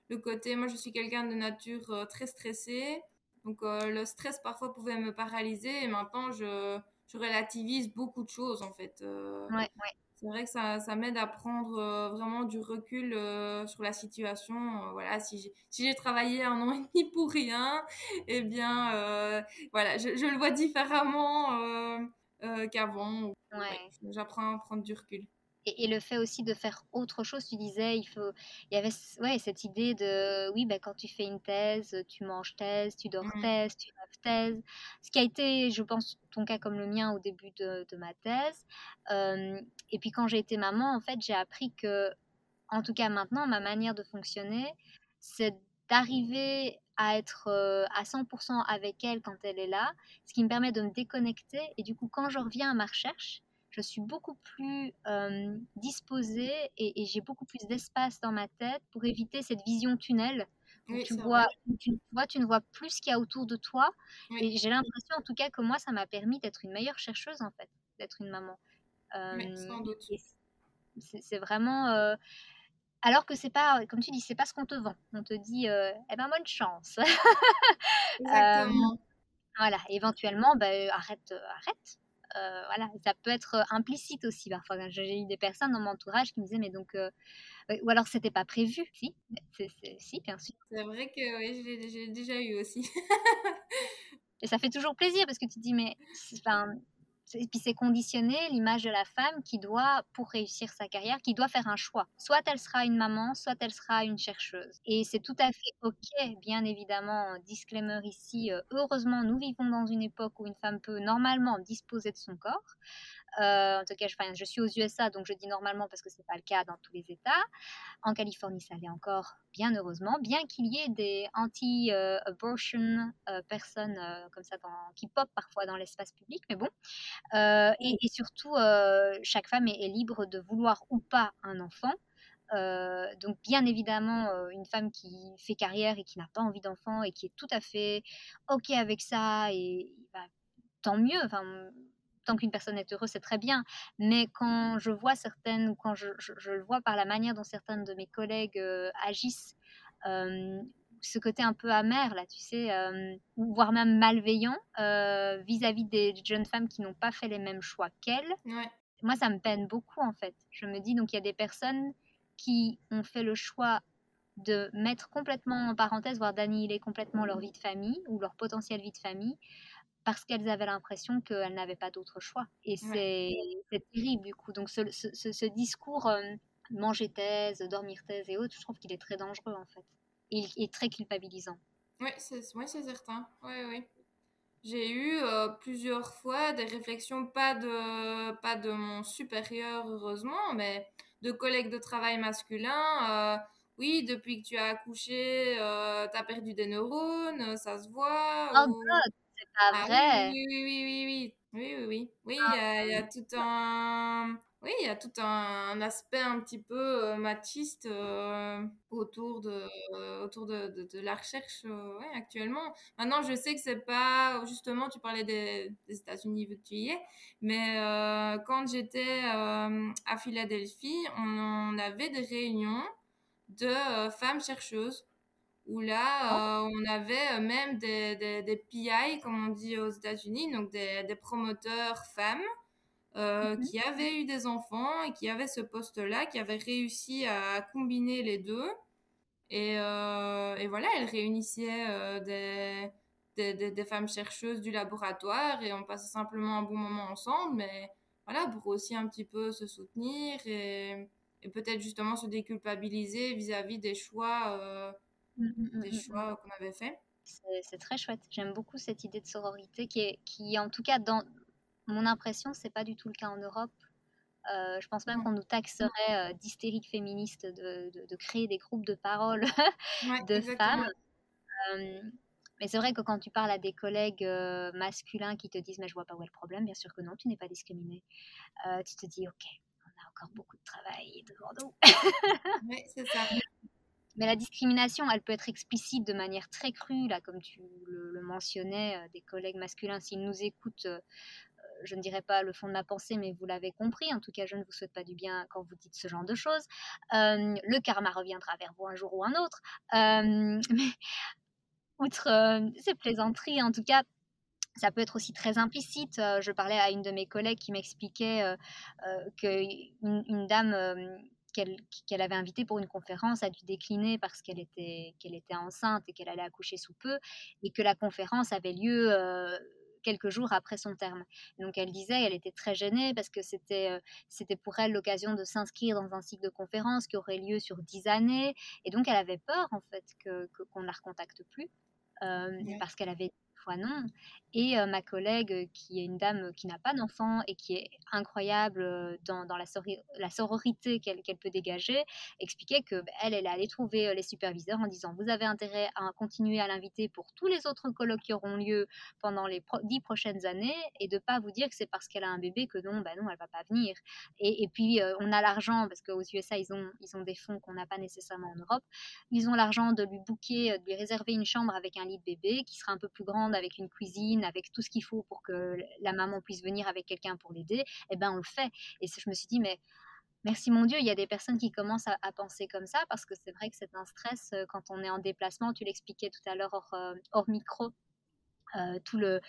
le côté, moi je suis quelqu'un de nature euh, très stressée, donc euh, le stress parfois pouvait me paralyser et maintenant je, je relativise beaucoup de choses en fait. Euh. ouais, ouais. C'est vrai que ça, ça m'aide à prendre vraiment du recul sur la situation. voilà, si j'ai si travaillé un an et demi pour rien, eh bien, voilà, je, je, le vois différemment qu'avant. Ouais. J'apprends à prendre du recul et, le fait aussi de faire autre chose, tu disais, il faut, il y avait ouais, cette idée de, oui, ben, quand tu fais une thèse, tu manges thèse, tu dors mmh. thèse, tu rêves thèse, ce qui a été, je pense, ton cas comme le mien au début de, de ma thèse. et puis quand j'ai été maman, en fait, j'ai appris que, en tout cas maintenant, ma manière de fonctionner, c'est d'arriver à être à 100% avec elle quand elle est là, ce qui me permet de me déconnecter. Et du coup, quand je reviens à ma recherche, je suis beaucoup plus disposée et, j'ai beaucoup plus d'espace dans ma tête pour éviter cette vision tunnel. tu, vois, tu, vois, tu ne vois plus ce qu'il y a autour de toi. Et j'ai l'impression, en tout cas, que moi, ça m'a permis d'être une meilleure chercheuse, en fait, d'être une maman. c'est vraiment. Alors que c'est pas, comme tu dis, c'est pas ce qu'on te vend. On te dit, eh ben bonne chance. Exactement. voilà, éventuellement, ben, arrête, arrête. Euh, voilà, ça peut être euh, implicite aussi parfois. J'ai eu des personnes dans mon entourage qui me disaient, mais donc, euh, ou alors c'était pas prévu. Si, c'est, si, bien sûr. C'est vrai que oui, j'ai déjà eu aussi. Et ça fait toujours plaisir parce que tu te dis, mais enfin, et puis c'est conditionné l'image de la femme qui doit, pour réussir sa carrière, qui doit faire un choix. Soit elle sera une maman, soit elle sera une chercheuse. Et c'est tout à fait OK, bien évidemment, disclaimer ici, euh, heureusement, nous vivons dans une époque où une femme peut normalement disposer de son corps. En tout cas, je, suis aux USA, donc je dis normalement parce que ce n'est pas le cas dans tous les États. En Californie, ça l'est encore, bien heureusement, bien qu'il y ait des anti-abortion personnes comme ça qui pop parfois dans l'espace public, mais bon. Et, surtout, chaque femme est, libre de vouloir ou pas un enfant. Euh, donc bien évidemment, euh, une femme qui fait carrière et qui n'a pas envie d'enfant et qui est tout à fait ok avec ça, et bah, tant mieux. Tant qu'une personne est heureuse, c'est très bien. Mais quand je vois certaines, quand je, le vois par la manière dont certaines de mes collègues euh, agissent, ce côté un peu amer, là, tu sais, voire même malveillant vis-à-vis des jeunes femmes qui n'ont pas fait les mêmes choix qu'elles, moi, ça me peine beaucoup, en fait. Je me dis, donc, il y a des personnes qui ont fait le choix de mettre complètement en parenthèse, voire d'annihiler complètement leur vie de famille ou leur potentielle vie de famille, parce qu'elles avaient l'impression qu'elles n'avaient pas d'autre choix. Et c'est terrible du coup. Donc ce, ce, discours euh, manger thèse, dormir thèse et autres, je trouve qu'il est très dangereux en fait. Il est très culpabilisant. Oui, c'est certain. Oui, oui. J'ai eu euh, plusieurs fois des réflexions, pas de, pas de mon supérieur, heureusement, mais de collègues de travail masculins. Euh, oui, depuis que tu as accouché, tu as perdu des neurones, ça se voit. Oh God, ah vrai? Oui, oui, oui, oui, oui. Oui, oui, ah il y, a tout un oui, il y a tout un, aspect un petit peu euh, machiste euh, autour, de, euh, autour de, de, la recherche actuellement. Maintenant, je sais que c'est pas, justement, tu parlais des, des États-Unis vu que tu y es, mais quand j'étais à Philadelphie, on, avait des réunions de femmes chercheuses où là, oh. on avait même des, des, des, PI, comme on dit aux États-Unis, donc des, des promoteurs femmes euh, mhm. qui avait eu des enfants et qui avait ce poste-là, qui avait réussi à combiner les deux. Et, euh, et voilà, elle réunissait euh, des, des, des, femmes chercheuses du laboratoire et on passait simplement un bon moment ensemble, mais voilà, pour aussi un petit peu se soutenir et, et peut-être justement se déculpabiliser vis-à-vis des choix, des choix qu'on avait faits. C'est très chouette. J'aime beaucoup cette idée de sororité qui, est, qui en tout cas, dans, mon impression, c'est pas du tout le cas en Europe. Euh, je pense même qu'on nous taxerait euh, d'hystérique féministe de, créer des groupes de parole de femmes. Euh, mais c'est vrai que quand tu parles à des collègues masculins qui te disent mais je vois pas où est le problème, bien sûr que non, tu n'es pas discriminé. tu te dis ok, on a encore beaucoup de travail devant nous. oui, c'est ça. Mais la discrimination, elle peut être explicite de manière très crue, là, comme tu le, mentionnais, des collègues masculins, s'ils nous écoutent, je ne dirais pas le fond de ma pensée, mais vous l'avez compris. En tout cas, je ne vous souhaite pas du bien quand vous dites ce genre de choses. Euh, le karma reviendra vers vous un jour ou un autre. Euh, mais outre euh, ces plaisanteries, en tout cas, ça peut être aussi très implicite. je parlais à une de mes collègues qui m'expliquait qu'une une dame qu'elle avait invitée pour une conférence a dû décliner parce qu'elle était, qu'elle était enceinte et qu'elle allait accoucher sous peu, et que la conférence avait lieu quelques jours après son terme. Donc elle disait, elle était très gênée parce que c'était euh, c'était pour elle l'occasion de s'inscrire dans un cycle de conférences qui aurait lieu sur dix années. Et donc elle avait peur en fait que qu'on ne la recontacte plus euh, parce qu'elle avait non. Et ma collègue, qui est une dame qui n'a pas d'enfant et qui est incroyable dans, la, sororité qu'elle peut dégager, expliquait que bah, elle, allait trouver les superviseurs en disant vous avez intérêt à continuer à l'inviter pour tous les autres colloques qui auront lieu pendant les dix prochaines années et de pas vous dire que c'est parce qu'elle a un bébé que non, bah non, elle va pas venir. Et, puis on a l'argent parce qu'aux USA ils ont ils ont des fonds qu'on n'a pas nécessairement en Europe. Ils ont l'argent de lui booker, de lui réserver une chambre avec un lit de bébé qui sera un peu plus grande avec une cuisine, avec tout ce qu'il faut pour que la maman puisse venir avec quelqu'un pour l'aider, eh ben on le fait. Et je me suis dit, mais merci mon Dieu, il y a des personnes qui commencent à, penser comme ça parce que c'est vrai que c'est un stress euh, quand on est en déplacement. Tu l'expliquais tout à l'heure hors, euh, micro. Euh, tout, le,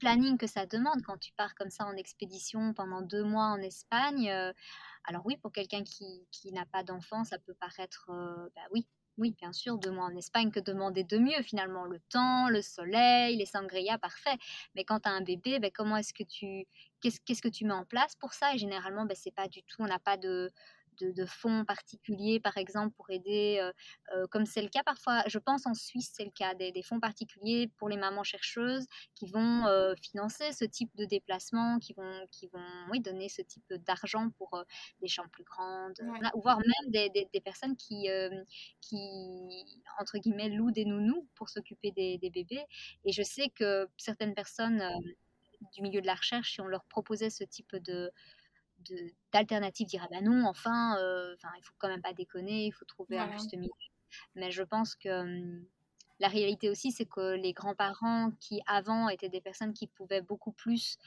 planning que ça demande quand tu pars comme ça en expédition pendant deux mois en Espagne. alors oui, pour quelqu'un qui, qui n'a pas d'enfant, ça peut paraître, bah oui, oui, bien sûr, deux mois en Espagne, que demander de mieux finalement Le temps, le soleil, les sangria, parfait. Mais quand tu as un bébé, ben, comment est-ce que tu. Qu'est-ce, qu'est-ce que tu mets en place pour ça? Et généralement, ben, c'est pas du tout. On n'a pas de, de, fonds particuliers, par exemple, pour aider, euh, euh, comme c'est le cas parfois, je pense en Suisse, c'est le cas, des, fonds particuliers pour les mamans chercheuses qui vont euh, financer ce type de déplacement, qui vont, qui vont oui, donner ce type d'argent pour des chambres plus grandes, ou voire même des, des, personnes qui, qui, entre guillemets, louent des nounous pour s'occuper des, des, bébés. Et je sais que certaines personnes du milieu de la recherche, si on leur proposait ce type de d'alternatives diraient bah non enfin euh, enfin il faut quand même pas déconner il faut trouver un juste milieu. Mais je pense que hum, la réalité aussi c'est que les grands-parents qui avant étaient des personnes qui pouvaient beaucoup plus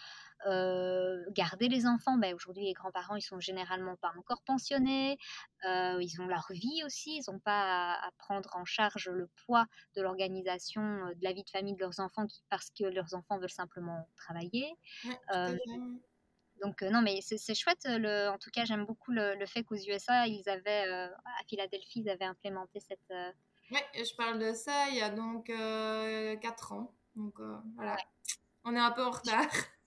euh, garder les enfants ben aujourd'hui les grands-parents ils sont généralement pas encore pensionnés euh, ils ont leur vie aussi ils n'ont pas à, prendre en charge le poids de l'organisation de la vie de famille de leurs enfants parce que leurs enfants veulent simplement travailler donc non, mais c'est chouette. Le, en tout cas, j'aime beaucoup le, fait qu'aux USA, ils avaient, à Philadelphie, ils avaient implémenté cette... Oui, je parle de ça il y a donc 4 ans. Donc voilà, on est un peu en retard.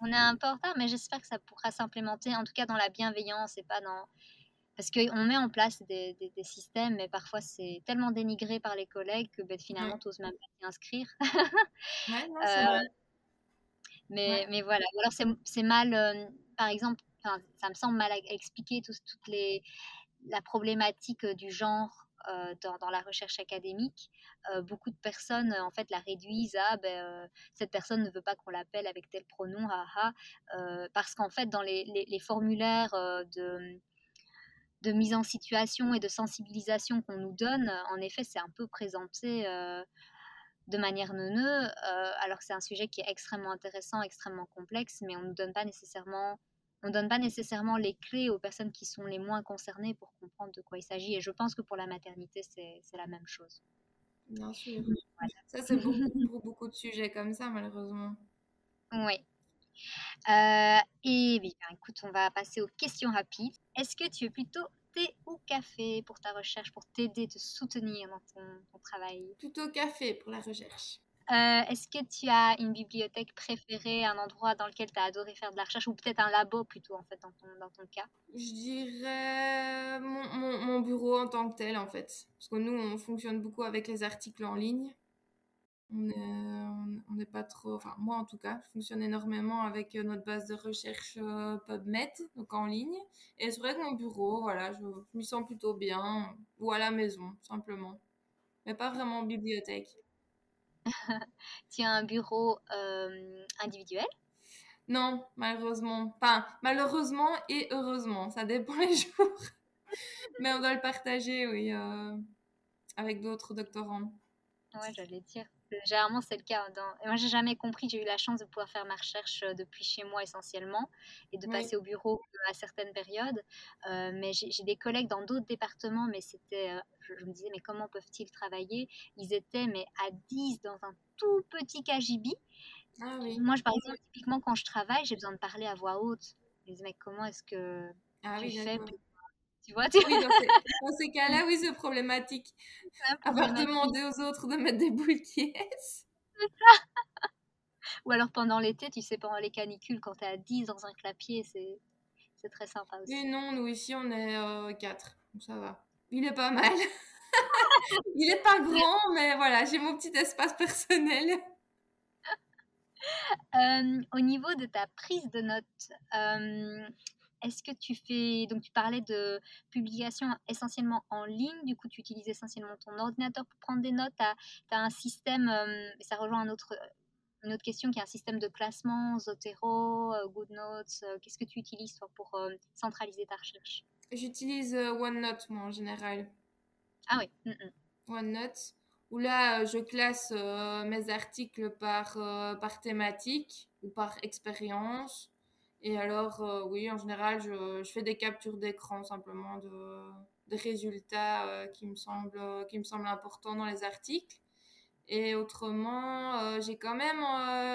On est un peu en retard, mais j'espère que ça pourra s'implémenter, en tout cas dans la bienveillance et pas dans... Parce qu'on met en place des, des, systèmes, mais parfois c'est tellement dénigré par les collègues que ben, finalement, tu n'oses même pas t'y inscrire. ouais, non. Mais, mais voilà. Ou alors c'est mal, euh, par exemple, ça me semble mal expliquer tout, toute les, la problématique euh, du genre euh, dans, dans, la recherche académique. beaucoup de personnes en fait la réduisent à ben, cette personne ne veut pas qu'on l'appelle avec tel pronom, haha, parce qu'en fait dans les, les, les formulaires de de mise en situation et de sensibilisation qu'on nous donne, en effet, c'est un peu présenté de manière neuneux, euh, alors que c'est un sujet qui est extrêmement intéressant, extrêmement complexe, mais on ne donne pas nécessairement on donne pas nécessairement les clés aux personnes qui sont les moins concernées pour comprendre de quoi il s'agit. Et je pense que pour la maternité, c'est la même chose. Bien sûr. Ça, c'est pour beaucoup de sujets comme ça, malheureusement. Oui. Euh, et bien, écoute, on va passer aux questions rapides. Est-ce que tu es plutôt thé ou café pour ta recherche, pour t'aider, te soutenir dans ton, travail Plutôt café pour la recherche. Euh, est-ce que tu as une bibliothèque préférée, un endroit dans lequel tu as adoré faire de la recherche, ou peut-être un labo plutôt, en fait, dans ton, dans ton cas? Je dirais mon, mon, bureau en tant que tel, en fait. Parce que nous, on fonctionne beaucoup avec les articles en ligne on n'est pas trop, enfin moi en tout cas, je fonctionne énormément avec euh, notre base de recherche euh, PubMed, donc en ligne. Et c'est vrai que mon bureau, voilà, je, je m'y sens plutôt bien, ou à la maison, simplement. Mais pas vraiment en bibliothèque. tu as un bureau euh, individuel? Non, malheureusement. Enfin, malheureusement et heureusement, ça dépend les jours. Mais on doit le partager, oui, avec d'autres doctorants. Ouais, j'allais dire généralement, c'est le cas. Dans... Moi, j'ai jamais compris. J'ai eu la chance de pouvoir faire ma recherche euh, depuis chez moi essentiellement et de passer au bureau euh, à certaines périodes. Euh, mais j'ai des collègues dans d'autres départements, mais c'était. je, me disais, mais comment peuvent-ils travailler? Ils étaient, mais à 10 dans un tout petit KGB. Ah moi, je, par exemple, typiquement, quand je travaille, j'ai besoin de parler à voix haute. Je me disais, mais comment est-ce que ah tu fais tu vois, Oui, dans ces, cas-là, oui, c'est problématique. Avoir demandé aux autres de mettre des boules qui C'est ça. Ou alors pendant l'été, tu sais, pendant les canicules, quand tu es à 10 dans un clapier, c'est, c'est très sympa aussi. Et non, nous ici, on est 4. Euh, donc ça va. Il est pas mal. Il est pas grand, mais voilà, j'ai mon petit espace personnel. Euh, au niveau de ta prise de notes, euh, est-ce que tu fais, donc tu parlais de publication essentiellement en ligne, du coup tu utilises essentiellement ton ordinateur pour prendre des notes, tu as, un système, euh, ça rejoint un autre, une autre question qui est un système de classement, Zotero, euh, GoodNotes, euh, qu'est-ce que tu utilises toi pour centraliser ta recherche? J'utilise OneNote moi en général. Ah oui. Mm, mm. OneNote, où là je classe mes articles par, par thématique ou par expérience. Et alors, euh, oui, en général, je, fais des captures d'écran simplement de, des résultats euh, qui, me semblent, qui me semblent importants dans les articles. Et autrement, euh, j'ai quand même,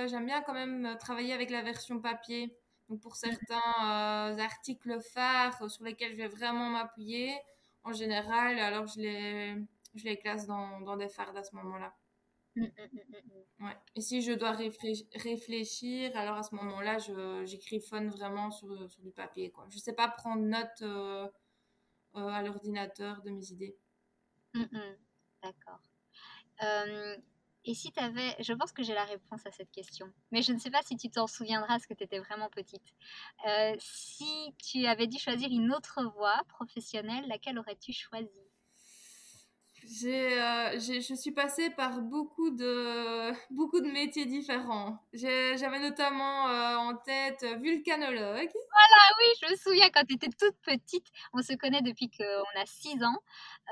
j'aime bien quand même travailler avec la version papier. Donc pour certains articles phares sur lesquels je vais vraiment m'appuyer, en général, alors je les, je les classe dans, dans des phares à ce moment-là. Mmh, mmh, mmh, ouais. Et si je dois réfléchir, alors à ce moment-là, j'écris fun vraiment sur, sur, du papier. Quoi. Je ne sais pas prendre note euh, à l'ordinateur de mes idées. D'accord. et si tu avais, je pense que j'ai la réponse à cette question, mais je ne sais pas si tu t'en souviendras parce que tu étais vraiment petite. si tu avais dû choisir une autre voie professionnelle, laquelle aurais-tu choisi? Euh, j'ai, je suis passée par beaucoup de, beaucoup de métiers différents. j'avais notamment euh, en tête vulcanologue. Voilà, oui, je me souviens quand tu étais toute petite. On se connaît depuis qu'on a 6 ans.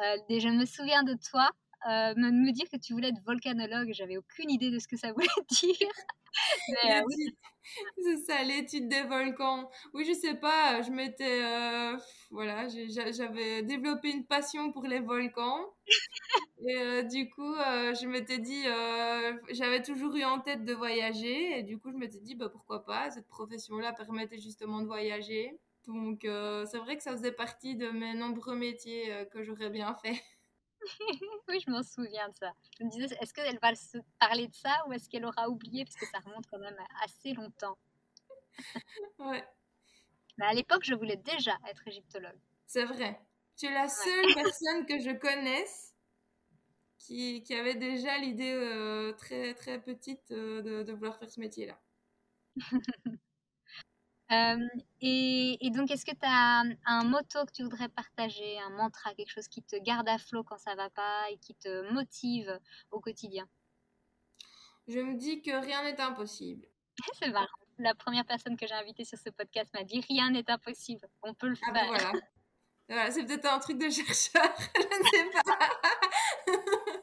Euh, et je me souviens de toi me, me dire que tu voulais être volcanologue. J'avais aucune idée de ce que ça voulait dire. Mais, C'est ça, l'étude des volcans. Oui, je sais pas, je m'étais. voilà, j'avais développé une passion pour les volcans. Et euh, du coup, euh, je m'étais dit, euh, j'avais toujours eu en tête de voyager. Et du coup, je m'étais dit, bah, pourquoi pas, cette profession-là permettait justement de voyager. Donc, c'est vrai que ça faisait partie de mes nombreux métiers que j'aurais bien fait. oui, je m'en souviens de ça. Je me disais, est-ce qu'elle va se parler de ça ou est-ce qu'elle aura oublié Parce que ça remonte quand même assez longtemps? ouais. Mais à l'époque, je voulais déjà être égyptologue. C'est vrai. Tu es la seule personne que je connaisse qui, qui avait déjà l'idée euh, très, très petite euh, de, de, vouloir faire ce métier-là. Et, et, donc, est-ce que tu as un, motto que tu voudrais partager, un mantra, quelque chose qui te garde à flot quand ça va pas et qui te motive au quotidien? Je me dis que rien n'est impossible. C'est marrant. La première personne que j'ai invitée sur ce podcast m'a dit rien n'est impossible. On peut le ah ben faire. voilà. voilà c'est peut-être un truc de chercheur. je ne sais pas.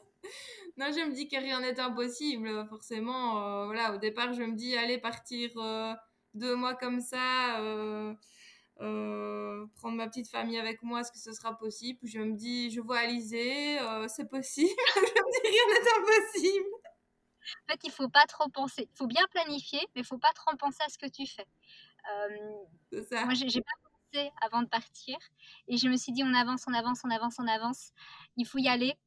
non, je me dis que rien n'est impossible. Forcément, euh, voilà, au départ, je me dis, allez partir euh, deux mois comme ça, euh, prendre ma petite famille avec moi, est-ce que ce sera possible? Je me dis, je vois Alizé, c'est possible. je me dis, rien n'est impossible. En fait, il faut pas trop penser. Il faut bien planifier, mais il faut pas trop penser à ce que tu fais. ça. Moi, j'ai pas pensé avant de partir. Et je me suis dit, on avance, on avance, on avance, on avance. Il faut y aller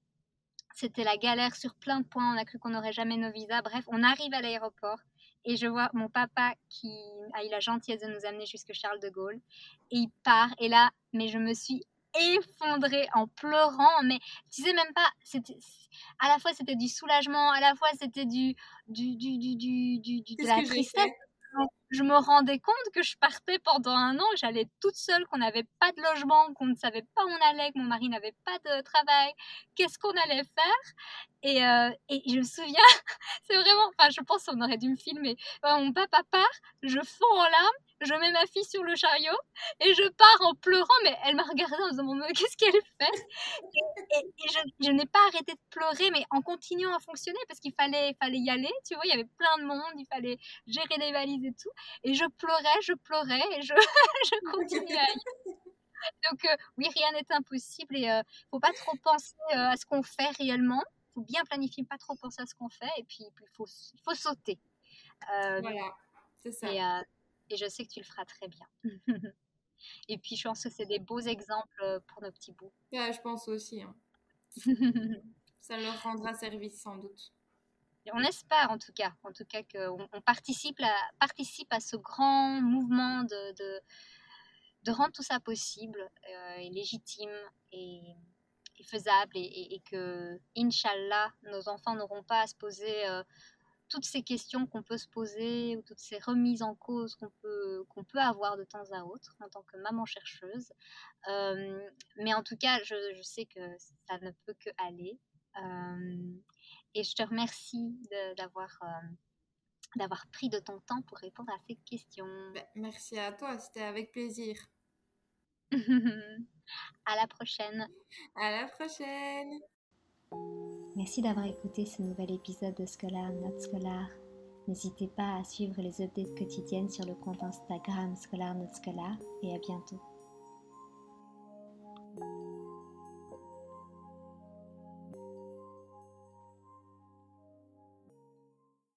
c'était la galère sur plein de points. On a cru qu'on n'aurait jamais nos visas. Bref, on arrive à l'aéroport et je vois mon papa qui a eu la gentillesse de nous amener jusque Charles de Gaulle. Et il part. Et là, mais je me suis effondrée en pleurant. Mais tu sais même pas, c'était à la fois c'était du soulagement, à la fois c'était du, du, du, du, du, de la tristesse je me rendais compte que je partais pendant un an, j'allais toute seule, qu'on n'avait pas de logement, qu'on ne savait pas où on allait, que mon mari n'avait pas de travail, qu'est-ce qu'on allait faire? Et, euh, et, je me souviens, c'est vraiment, enfin je pense qu'on aurait dû me filmer. mon papa part, je fonds en larmes, je mets ma fille sur le chariot et je pars en pleurant, mais elle m'a regardée en me disant qu'est-ce qu'elle fait? Et, je, je n'ai pas arrêté de pleurer, mais en continuant à fonctionner parce qu'il fallait, fallait y aller, tu vois, il y avait plein de monde, il fallait gérer les valises et tout. Et je pleurais, je pleurais et je, je continuais à y Donc euh, oui, rien n'est impossible et ne euh, faut pas trop penser euh, à ce qu'on fait réellement. faut bien planifier, pas trop penser à ce qu'on fait et puis il faut, faut sauter. voilà, c'est ça. Et, et je sais que tu le feras très bien. et puis, je pense que c'est des beaux exemples pour nos petits bouts. Ouais, je pense aussi. Hein. Ça leur rendra service sans doute. On espère en tout cas, en tout cas qu'on on participe, à, ce grand mouvement de, rendre tout ça possible euh, et légitime et, faisable et, et, que, Inch'Allah, nos enfants n'auront pas à se poser euh, toutes ces questions qu'on peut se poser ou toutes ces remises en cause qu'on peut, avoir de temps à autre en tant que maman chercheuse. Euh, mais en tout cas, je, sais que ça ne peut que aller. Et je te remercie d'avoir euh, d'avoir pris de ton temps pour répondre à ces questions. Ben, merci à toi, c'était avec plaisir. à la prochaine. À la prochaine. Merci d'avoir écouté ce nouvel épisode de Scholar Not Scholar. N'hésitez pas à suivre les updates quotidiennes sur le compte Instagram Scholar Not Scholar et à bientôt.